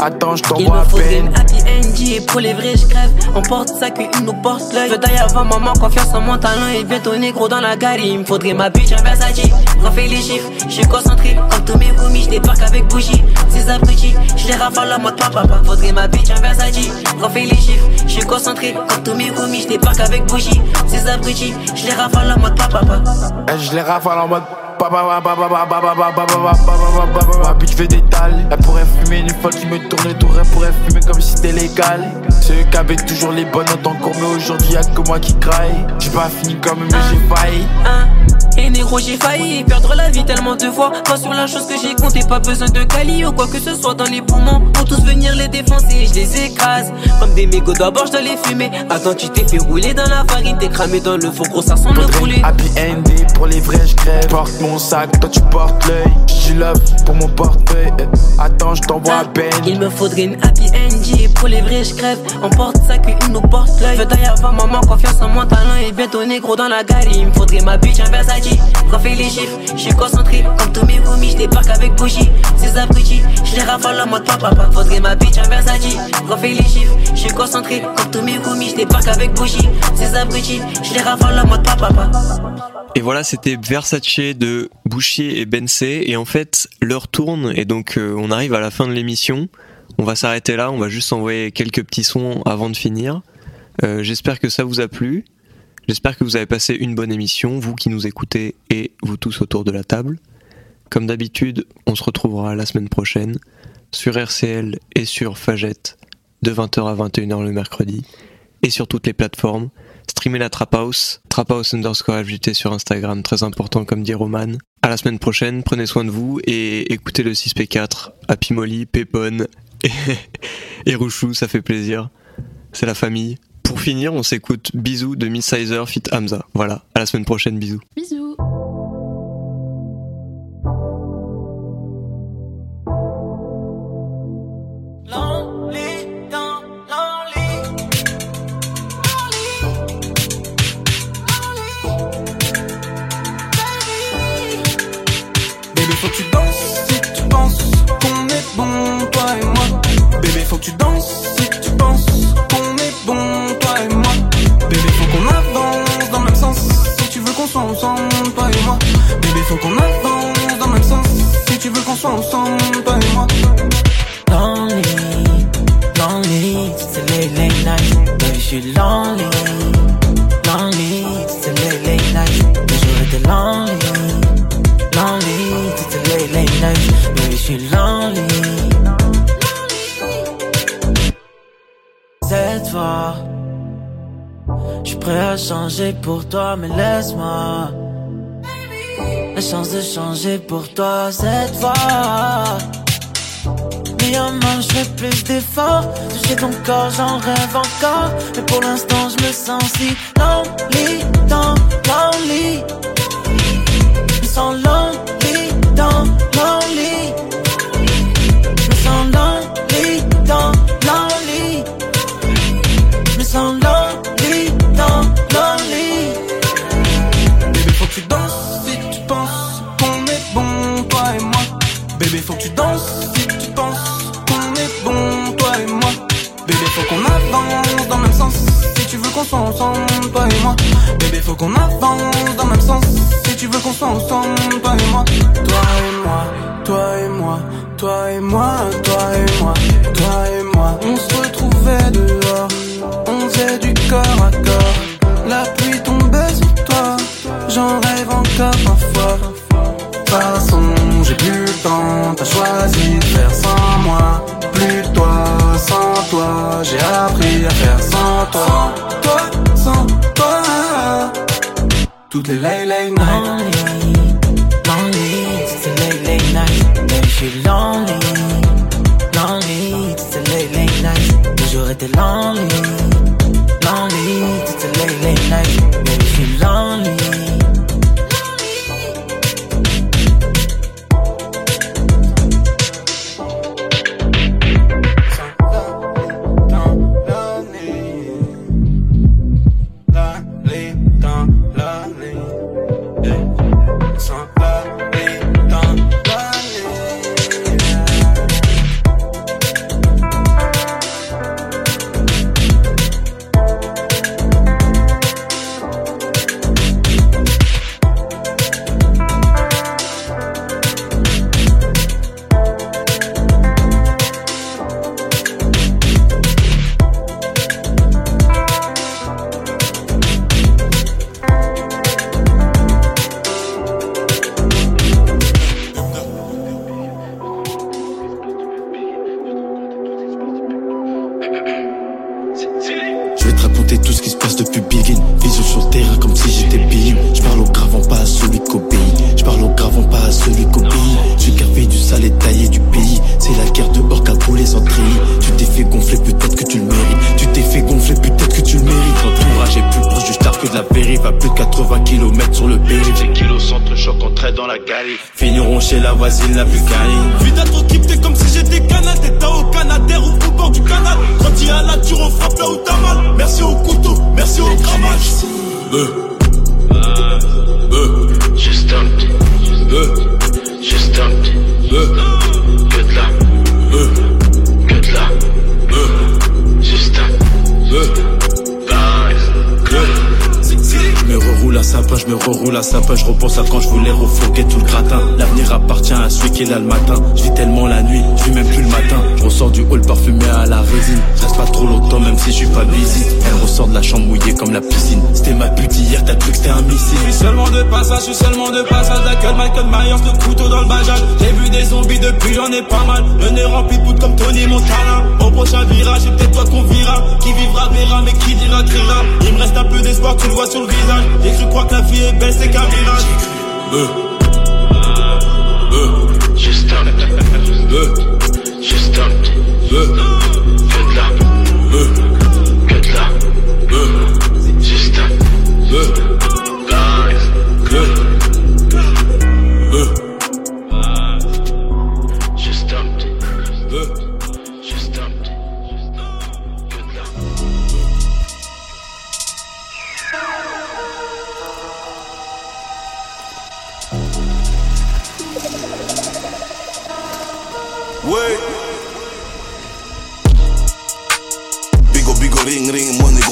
Attends, je t'envoie à peine. une happy NG et pour les vrais je crève. On porte ça qu'une nous porte l'œil. Je d'ailleurs avant maman confiance en mon talent. Et bientôt négro dans la gare Il me faudrait ma bitch un Versace. Refais les chiffres, je suis concentré. Comme tous mes vomis, je débarque avec bougie. Ces abrutis, je les rafale en mode papa papa. Faudrait ma bitch un Versace. Refais les chiffres, je suis concentré. Comme tous mes vomis, je débarque avec bougie. Ces abrutis, je les rafale en mode papa. Je les rafale en mode Ma bitch fait des dalles Elle pourrait fumer une fois qu'il me tourne le tour Elle pourrait fumer comme si c'était légal Ceux qui avaient toujours les bonnes notes encore Mais aujourd'hui y'a que moi qui craille J'ai pas fini comme mais j'ai failli et négro j'ai failli perdre la vie tellement de fois. Pas sur la chose que j'ai compté Pas besoin de Cali ou quoi que ce soit dans les poumons. Pour tous venir les défoncer Je les écrase. Comme des mégots d'abord je dois les fumer. Attends tu t'es fait rouler dans la farine T'es cramé dans le faux gros ça sent le Faudrait poulet. une happy ending pour les vrais, je crève. Porte mon sac, toi tu portes l'œil. J'suis love pour mon portefeuille. Attends, je t'envoie à peine. Il me faudrait une happy NG et pour les vrais je crève. On porte ça qu'une nous porte l'œil Je veux d'ailleurs avoir maman confiance en mon talent Et bientôt négro dans la gare. Il me faudrait ma bitch un Versace Et voilà, c'était Versace de Bouchier et Bensé. Et en fait, l'heure tourne et donc euh, on arrive à la fin de l'émission. On va s'arrêter là, on va juste envoyer quelques petits sons avant de finir. Euh, J'espère que ça vous a plu. J'espère que vous avez passé une bonne émission, vous qui nous écoutez et vous tous autour de la table. Comme d'habitude, on se retrouvera la semaine prochaine sur RCL et sur Fagette de 20h à 21h le mercredi et sur toutes les plateformes. Streamez la Trap House, Trap House underscore FJT sur Instagram, très important comme dit Roman. À la semaine prochaine, prenez soin de vous et écoutez le 6P4, Happy Molly, Pépone et, et Rouchou, ça fait plaisir. C'est la famille. Pour finir, on s'écoute Bisous de Miss Sizer fit Hamza. Voilà, à la semaine prochaine, bisous. Bisous. Pour toi cette fois. Mais en main, je fais plus d'efforts. Toucher ton corps, j'en rêve encore. Mais pour l'instant, je me sens si lonely dans lonely. Me sens et moi. Bébé, faut qu'on avance dans le même sens si tu veux qu'on soit ensemble, toi et moi. Toi et moi, toi et moi, toi et moi, toi et moi, toi et moi. On se retrouvait dehors, on faisait du corps à corps. La pluie tombait sur toi, j'en rêve encore parfois. De toute façon, j'ai plus le temps, t'as choisi de faire sans moi. Plus toi, sans toi, j'ai appris à faire sans toi. Toutes les late late night. Lonely, lonely, it's late night. Lonely, lonely, late late night. Toujours été lonely, kilos s'entrechoquent entre dans la galerie Finiront chez la voisine la plus canine Vie d'être crypté comme si j'étais canal T'étais au Canadair ou au bord du canal Grandi à la dure, on frappe là où t'as mal Merci au couteau, merci au grammage Euh. Euh. Je stumped. Euh. Je stumped. Euh. Je me reroule à sapin, je repense à quand je voulais refourguer tout le gratin. L'avenir appartient à celui qui est là le matin. Je vis tellement la nuit, je vis même plus le matin. Je ressors du hall parfumé à la résine. Je reste pas trop longtemps même si je suis pas busy. Elle ressort de la chambre mouillée comme la piscine. C'était ma pute hier, t'as cru que c'était un missile. Je suis seulement de passage, je suis seulement de passage D'accueil, Michael Myers, le couteau dans le bajage J'ai vu des zombies depuis, j'en ai pas mal Le nez rempli de comme Tony Montana Au prochain virage, c'est peut-être toi qu'on vira Qui vivra verra, mais qui dira criera Il me reste un peu d'espoir, tu le vois sur le visage la vie est belle, c'est Euh. Euh. Je stumped. Euh. Stumped.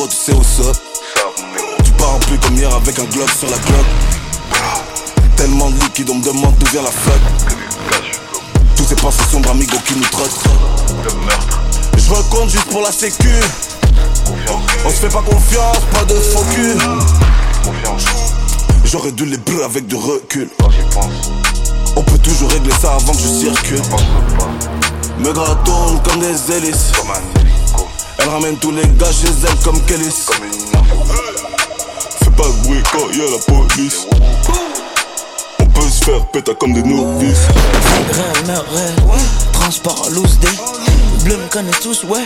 Tu sais où ça. Tu pars un peu comme hier avec un globe sur la clope. Tellement de liquide, on me demande d'où vient la flotte. Tous ces pensées sombres amigos qui nous trottent. Je recompte juste pour la sécu. On se fait pas confiance, pas de faux cul. J'aurais dû les bleu avec du recul. On peut toujours régler ça avant que je circule. Me gars tourne comme des hélices. Elle ramène tous les gars chez elle comme Kelly. Fais pas de bruit quand y a la police. On peut se faire péter comme des novices. Réel. Transport loose day. Bleu me connaît tous, ouais.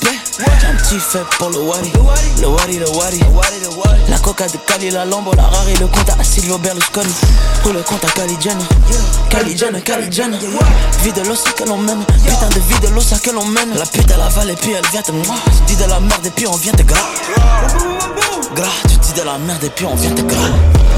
Paix. J'ai un petit fait pour le wari. Le wari, le wari. La coca de Cali, la Lambo, la Rari, le compte à Silvio Berlusconi. Ou le compte à Caligiani. Caligiani, Caligiani. Vie de l'os que l'on mène. Putain de vie de l'os que l'on mène. La pute elle avale et puis elle vient te moi. Tu dis de la merde et puis on vient te gras. Gras, tu dis de la merde et puis on vient te gras.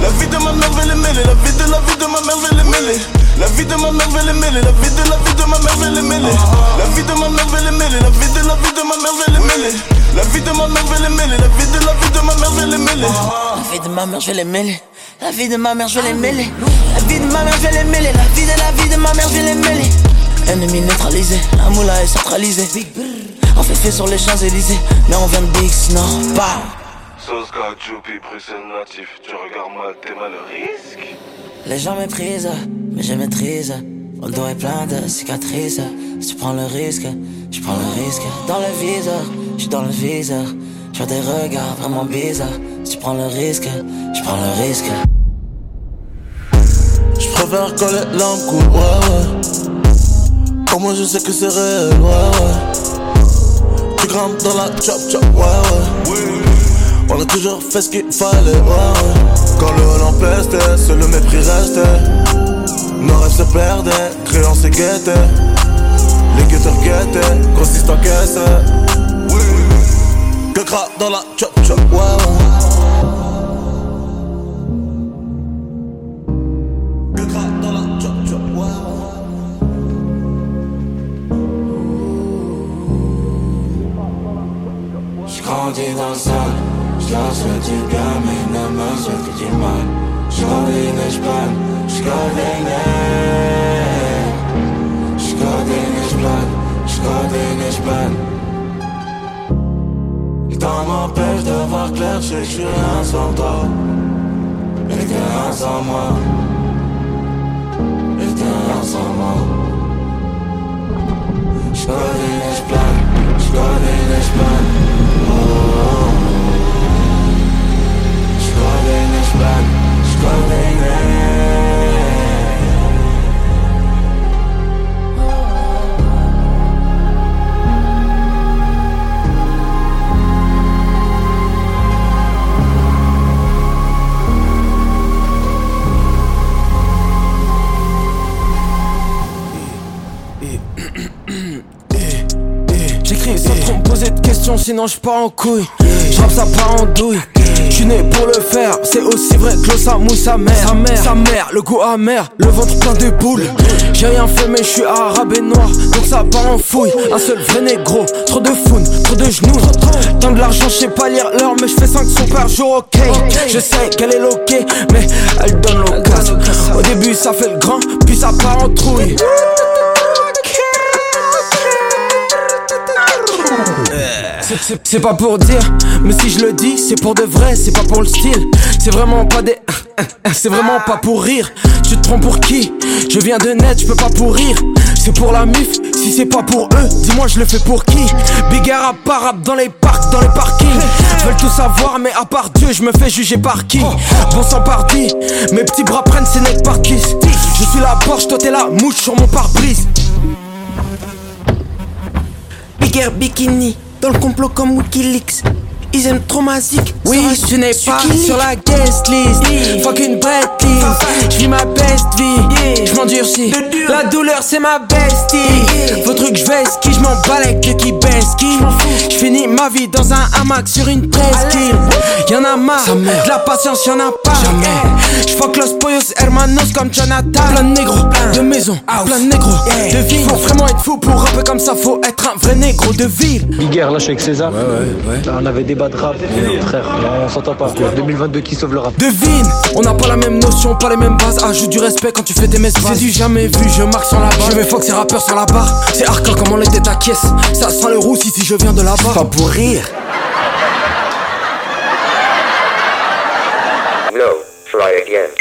La vie de ma mère, elle est mêlée. La vie de la vie de ma mère, elle est mêlée. La vie de ma mère, elle est mêlée. La vie de la vie de ma mère, elle est mêlée. La vie de ma mère, elle est mêlée. La vie de la vie de ma mère, elle est mêlée. La vie de ma mère, elle est mêlée. La vie de la vie de ma mère, elle est mêlée. La vie de ma mère, je vais les mêler. La vie de ma mère, je vais les mêler. La vie de ma mère, je vais les mêler. La vie de la vie de ma mère, je vais les mêler. Ennemi neutralisé, la moula est centralisée. On fait fait sur les Champs-Élysées, mais on vient de Bix, non, pas. Soska, Jupi, Bruxelles natif. Tu regardes mal, t'es mal le risque. Les gens méprisent, mais je maîtrise. Mon dos est plein de cicatrices. Si tu prends le risque, je prends le risque. Dans le viseur, je suis dans le viseur. Je des regards vraiment bizarres. Si tu prends le risque, je prends le risque. Je préfère quand les larmes coulent, ouais, ouais. Au moins je sais que c'est réel, ouais, ouais. Tu grimpes dans la chop chop, ouais, ouais. On a toujours fait ce qu'il fallait, ouais, ouais. Quand le Hollande seul le mépris restait. Nos rêves se perdaient, créances et guettaient. Les guetteurs guettaient, grossissent en caisse. Que gras dans la chop chop. Que gras dans la chop chop, ouais. J'grandis dans le sale, souhaite du bien mais ne me souhaite que du mal J'combine J'combine et j'plane, j'combine et j'plane Le temps m'empêche de voir clair, je que suis rien sans toi. Et t'es rien sans moi. Et t'es rien sans moi. Et j'plane J'combine et j'plane, j'combine J'écris sans trop me poser de questions, sinon je pars en couille. J'rappe ça part en douille. J'suis né pour le faire, c'est aussi vrai que l'eau ça mouille sa mère. Sa mère, sa mère, le goût amer, le ventre plein de boules. J'ai rien fait, mais j'suis arabe et noir, donc ça part en fouille. Un seul vrai négro, trop de foun, trop de genoux. Tant de l'argent, j'sais pas lire l'heure, mais j'fais 5 sons par jour, ok. Je sais qu'elle est loquée, mais elle donne l'occasion. Au début, ça fait le grand, puis ça part en trouille. C'est- pas pour dire, mais si je le dis, c'est pour de vrai, c'est pas pour le style. C'est vraiment pas des. C'est vraiment pas pour rire. Tu te trompes pour qui? Je viens de net, je peux pas pourrir. C'est pour la mif, si c'est pas pour eux, dis-moi je le fais pour qui? Big rap par rap dans les parcs, dans les parkings. Veulent tout savoir, mais à part Dieu, je me fais juger par qui? Bon sang parti, mes petits bras prennent ses necks par kiss. Je suis la Porsche, toi t'es la mouche sur mon pare-brise. Bigger Bikini, dans le complot comme Wikileaks. Ils aiment trop ma zik. Oui, je n'ai pas sur la guest list. Fucking Bradley. Je vis ma best vie. Je m'endurcis. La douleur, c'est ma bestie. Vos trucs, je vais ski. Je m'en bats avec le qui baisse qui. Je finis ma vie dans un hamac sur une presqu'île. Y'en a marre. De la patience, y'en a pas. Je fuck los pollos hermanos comme Jonathan. Plein de négros, de maisons, plein de négros, de villes. Faut vraiment être fou pour rapper comme ça. Faut être un vrai négro de ville. Bigger, là, je suis avec César. Ouais, ouais, ouais. Là, on avait débat de rap. Frère, on s'entend pas. 2022, qui sauve le rap? Devine, on n'a pas la même notion, pas les mêmes bases. Ajoute du respect quand tu fais des messes. C'est du jamais vu, je marque sur la barre. Je vais fuck ces rappeurs sur la barre. C'est hardcore comme on était ta caisse. Ça sent le roux si je viens de là-bas. Pas pour rire. No, try again.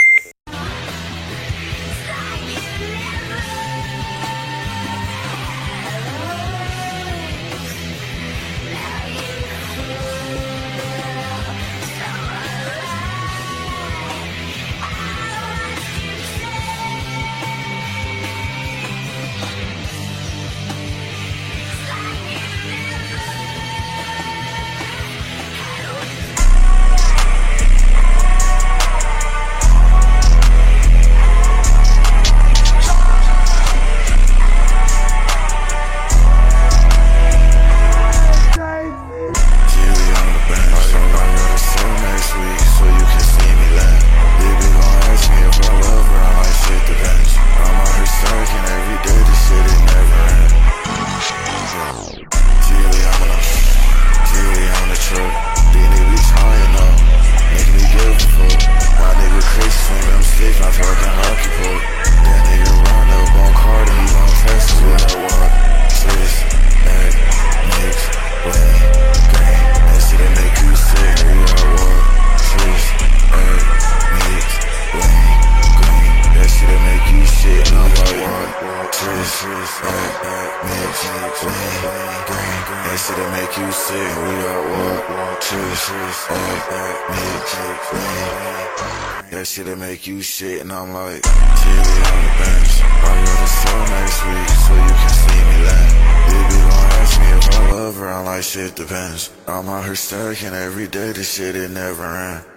stuck every day this shit it never ends.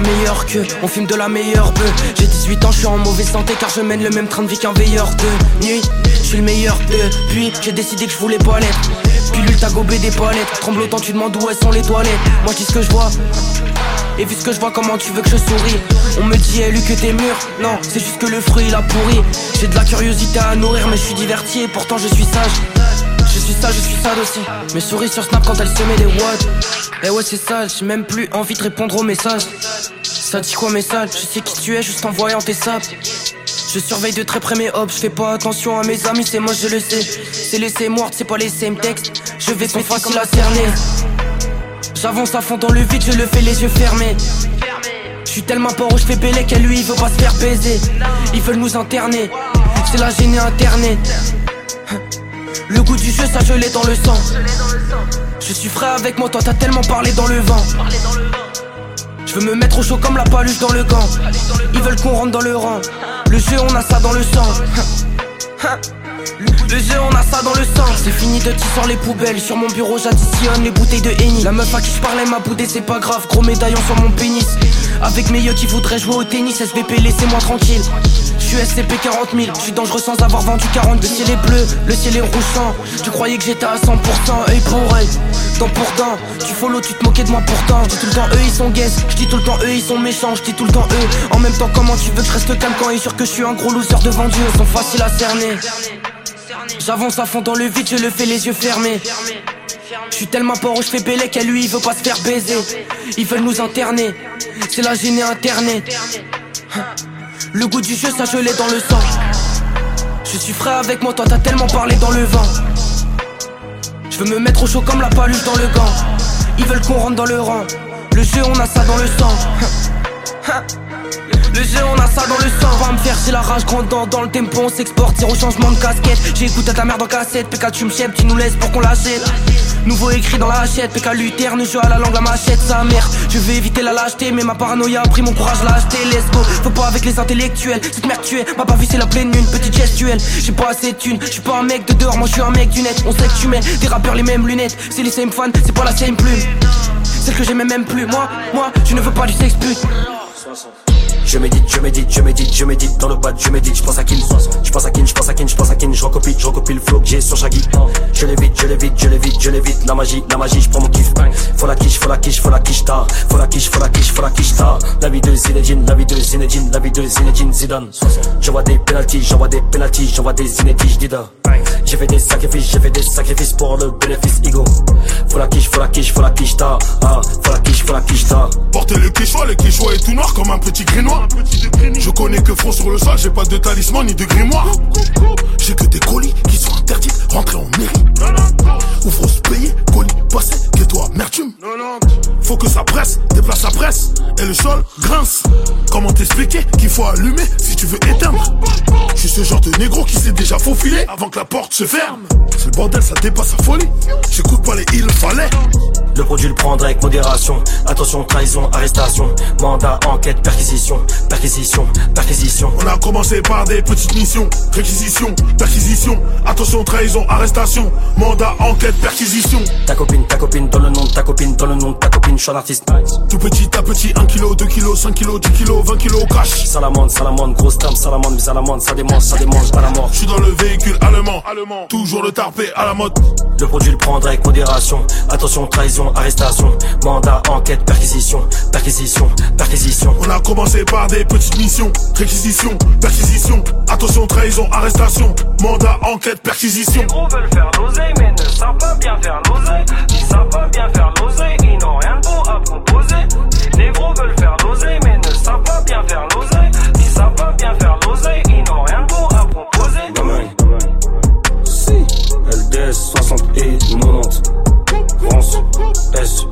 Meilleur que On filme de la meilleure bœuf J'ai 18 ans, je suis en mauvaise santé car je mène le même train de vie qu'un veilleur de nuit Je le meilleur de Puis j'ai décidé que je voulais pas l'être Pilule t'as gobé des palettes Tremblotant tu demandes où elles sont les toilettes Moi je dis ce que je vois et vu ce que je vois, comment tu veux que je souris? On me dit, eh, Lu que t'es mûr. Non, c'est juste que le fruit il a pourri. J'ai de la curiosité à nourrir, mais je suis diverti et pourtant je suis sage. Je suis sage, je suis sale aussi. Mes souris sur Snap quand elle se met des watts. Eh ouais, c'est sale, j'ai même plus envie de répondre aux messages. Ça dit quoi, mes sales Je sais qui tu es juste en voyant tes sables. Je surveille de très près mes hops, je fais pas attention à mes amis, c'est moi je le sais. C'est laisser mort, c'est pas les same textes. Je vais trop facile à cerner. J'avance à fond dans le vide, je le fais les yeux fermés. Je suis tellement pas où je fais bélé qu'à lui il veut pas se faire baiser. Ils veulent nous interner, c'est la gênée internée. Le goût du jeu, ça je l'ai dans le sang. Je suis frais avec moi, toi t'as tellement parlé dans le vent. Je veux me mettre au chaud comme la paluche dans le gant. Ils veulent qu'on rentre dans le rang. Le jeu, on a ça dans le sang. Le jeu, on a ça dans le sang. C'est fini de tisser les poubelles. Sur mon bureau, j'additionne les bouteilles de Henny. La meuf à qui je parlais m'a boudé, c'est pas grave. Gros médaillon sur mon pénis. Avec mes yeux qui voudraient jouer au tennis, SVP, laissez-moi tranquille. Je suis SCP 40 000, je suis dangereux sans avoir vendu 40 Le ciel est bleu, le ciel est rougeant Tu croyais que j'étais à 100% œil pour œil, dent pour dent Tu follow, tu te moquais de moi pourtant. Je dis tout le temps eux ils sont gays, je dis tout le temps eux ils sont méchants. Je dis tout le temps eux, en même temps comment tu veux que je reste calme quand ils sûr que je suis un gros loser devant Dieu Ils sont faciles à cerner. J'avance à fond dans le vide, je le fais les yeux fermés. Je suis tellement où je fais bélé qu'à lui il veut pas se faire baiser. Ils veulent nous interner. C'est la gênée internée Le goût du jeu ça je l'ai dans le sang. Je suis frais avec moi toi t'as tellement parlé dans le vent. Je veux me mettre au chaud comme la paluche dans le gant. Ils veulent qu'on rentre dans le rang. Le jeu on a ça dans le sang. Le jeu on a ça dans le sang. Va me faire c'est la rage grandant dans le tempo. On s'exporte Zéro changement de casquette. J'écoute à ta mère en cassette. PK tu me tu nous laisses pour qu'on l'achète Nouveau écrit dans la hachette PK Luther ne joue à la langue la machette sa mère. Je vais éviter la lâcheté mais ma paranoïa a pris mon courage l'a acheté Let's go. Faut pas avec les intellectuels. Cette merde tu es m'a pas c'est la pleine lune. Petite gestuelle. J'ai pas assez de thunes. Je suis pas un mec de dehors moi je suis un mec du net. On sait que tu mets des rappeurs les mêmes lunettes. C'est les same fans c'est pas la same plume. Celle que j'aimais même plus. Moi moi je ne veux pas du sexe pute je médite, je médite, je médite, je médite dans le bas, je médite, je pense à Kin, je pense à Kin, je pense à Kin, je pense à Kin, je recopie, je recopie le flow que j'ai sur Shaggy. Je l'évite, je l'évite, je l'évite, je l'évite, la magie, la magie, je prends mon kiff. Faut la quiche, faut la quiche, faut la quiche tard, faut la quiche, faut la quiche, faut la quiche tard. La vie de Zinedine, la vie de Zinedine, la vie de Zinedine Zidane. J'envoie des penalties, j'envoie des penalties, j'envoie des je dida. J'ai fait des sacrifices, j'ai fait des sacrifices pour le bénéfice ego. Faut la quiche, faut la quiche, faut la quiche tard, ah, faut la quiche, faut la quiche tard. Portez le quichois, le quichois est tout noir comme un petit grinois. Je connais que front sur le sol, j'ai pas de talisman ni de grimoire. J'ai que des colis qui sont interdits, rentrer en mairie. Ou faut se payer, colis passé, que toi, mertume. Faut que ça presse, déplace la presse, et le sol grince. Comment t'expliquer qu'il faut allumer si tu veux éteindre? Je suis ce genre de négro qui s'est déjà faufilé avant que la porte se ferme. C'est le bordel, ça dépasse sa folie. J'écoute pas les il fallait. Le produit le prendre avec modération. Attention, trahison, arrestation. Mandat, enquête, perquisition. Perquisition, perquisition. On a commencé par des petites missions. Réquisition, perquisition. Attention, trahison, arrestation. Mandat, enquête, perquisition. Ta copine, ta copine, dans le nom de ta copine, dans le nom de ta copine, je suis un artiste. Tout petit à petit, 1 kg, 2 kg, 5 kg, 10 kg, 20 kg cash. Salamande, salamande, grosse table, salamande, salamande, ça démange, ça démange à la mort. Je suis dans le véhicule allemand, allemand. Toujours le tarpé à la mode. Le produit le prendre avec modération. Attention, trahison, arrestation. Mandat, enquête, perquisition, perquisition, perquisition. On a commencé par des petites missions. Réquisition, perquisition. Attention, trahison, arrestation. Mandat, enquête, perquisition. Les gros veulent faire l'oseille, mais ne savent pas bien faire l'oseille, si ça va bien faire l'oseille, ils n'ont rien de beau à proposer. Les gros veulent faire l'oseille, mais ne savent pas bien faire l'oseille, si ça va bien faire l'oseille, ils n'ont rien de beau à proposer. Si, LDS 60 et 90, France, S.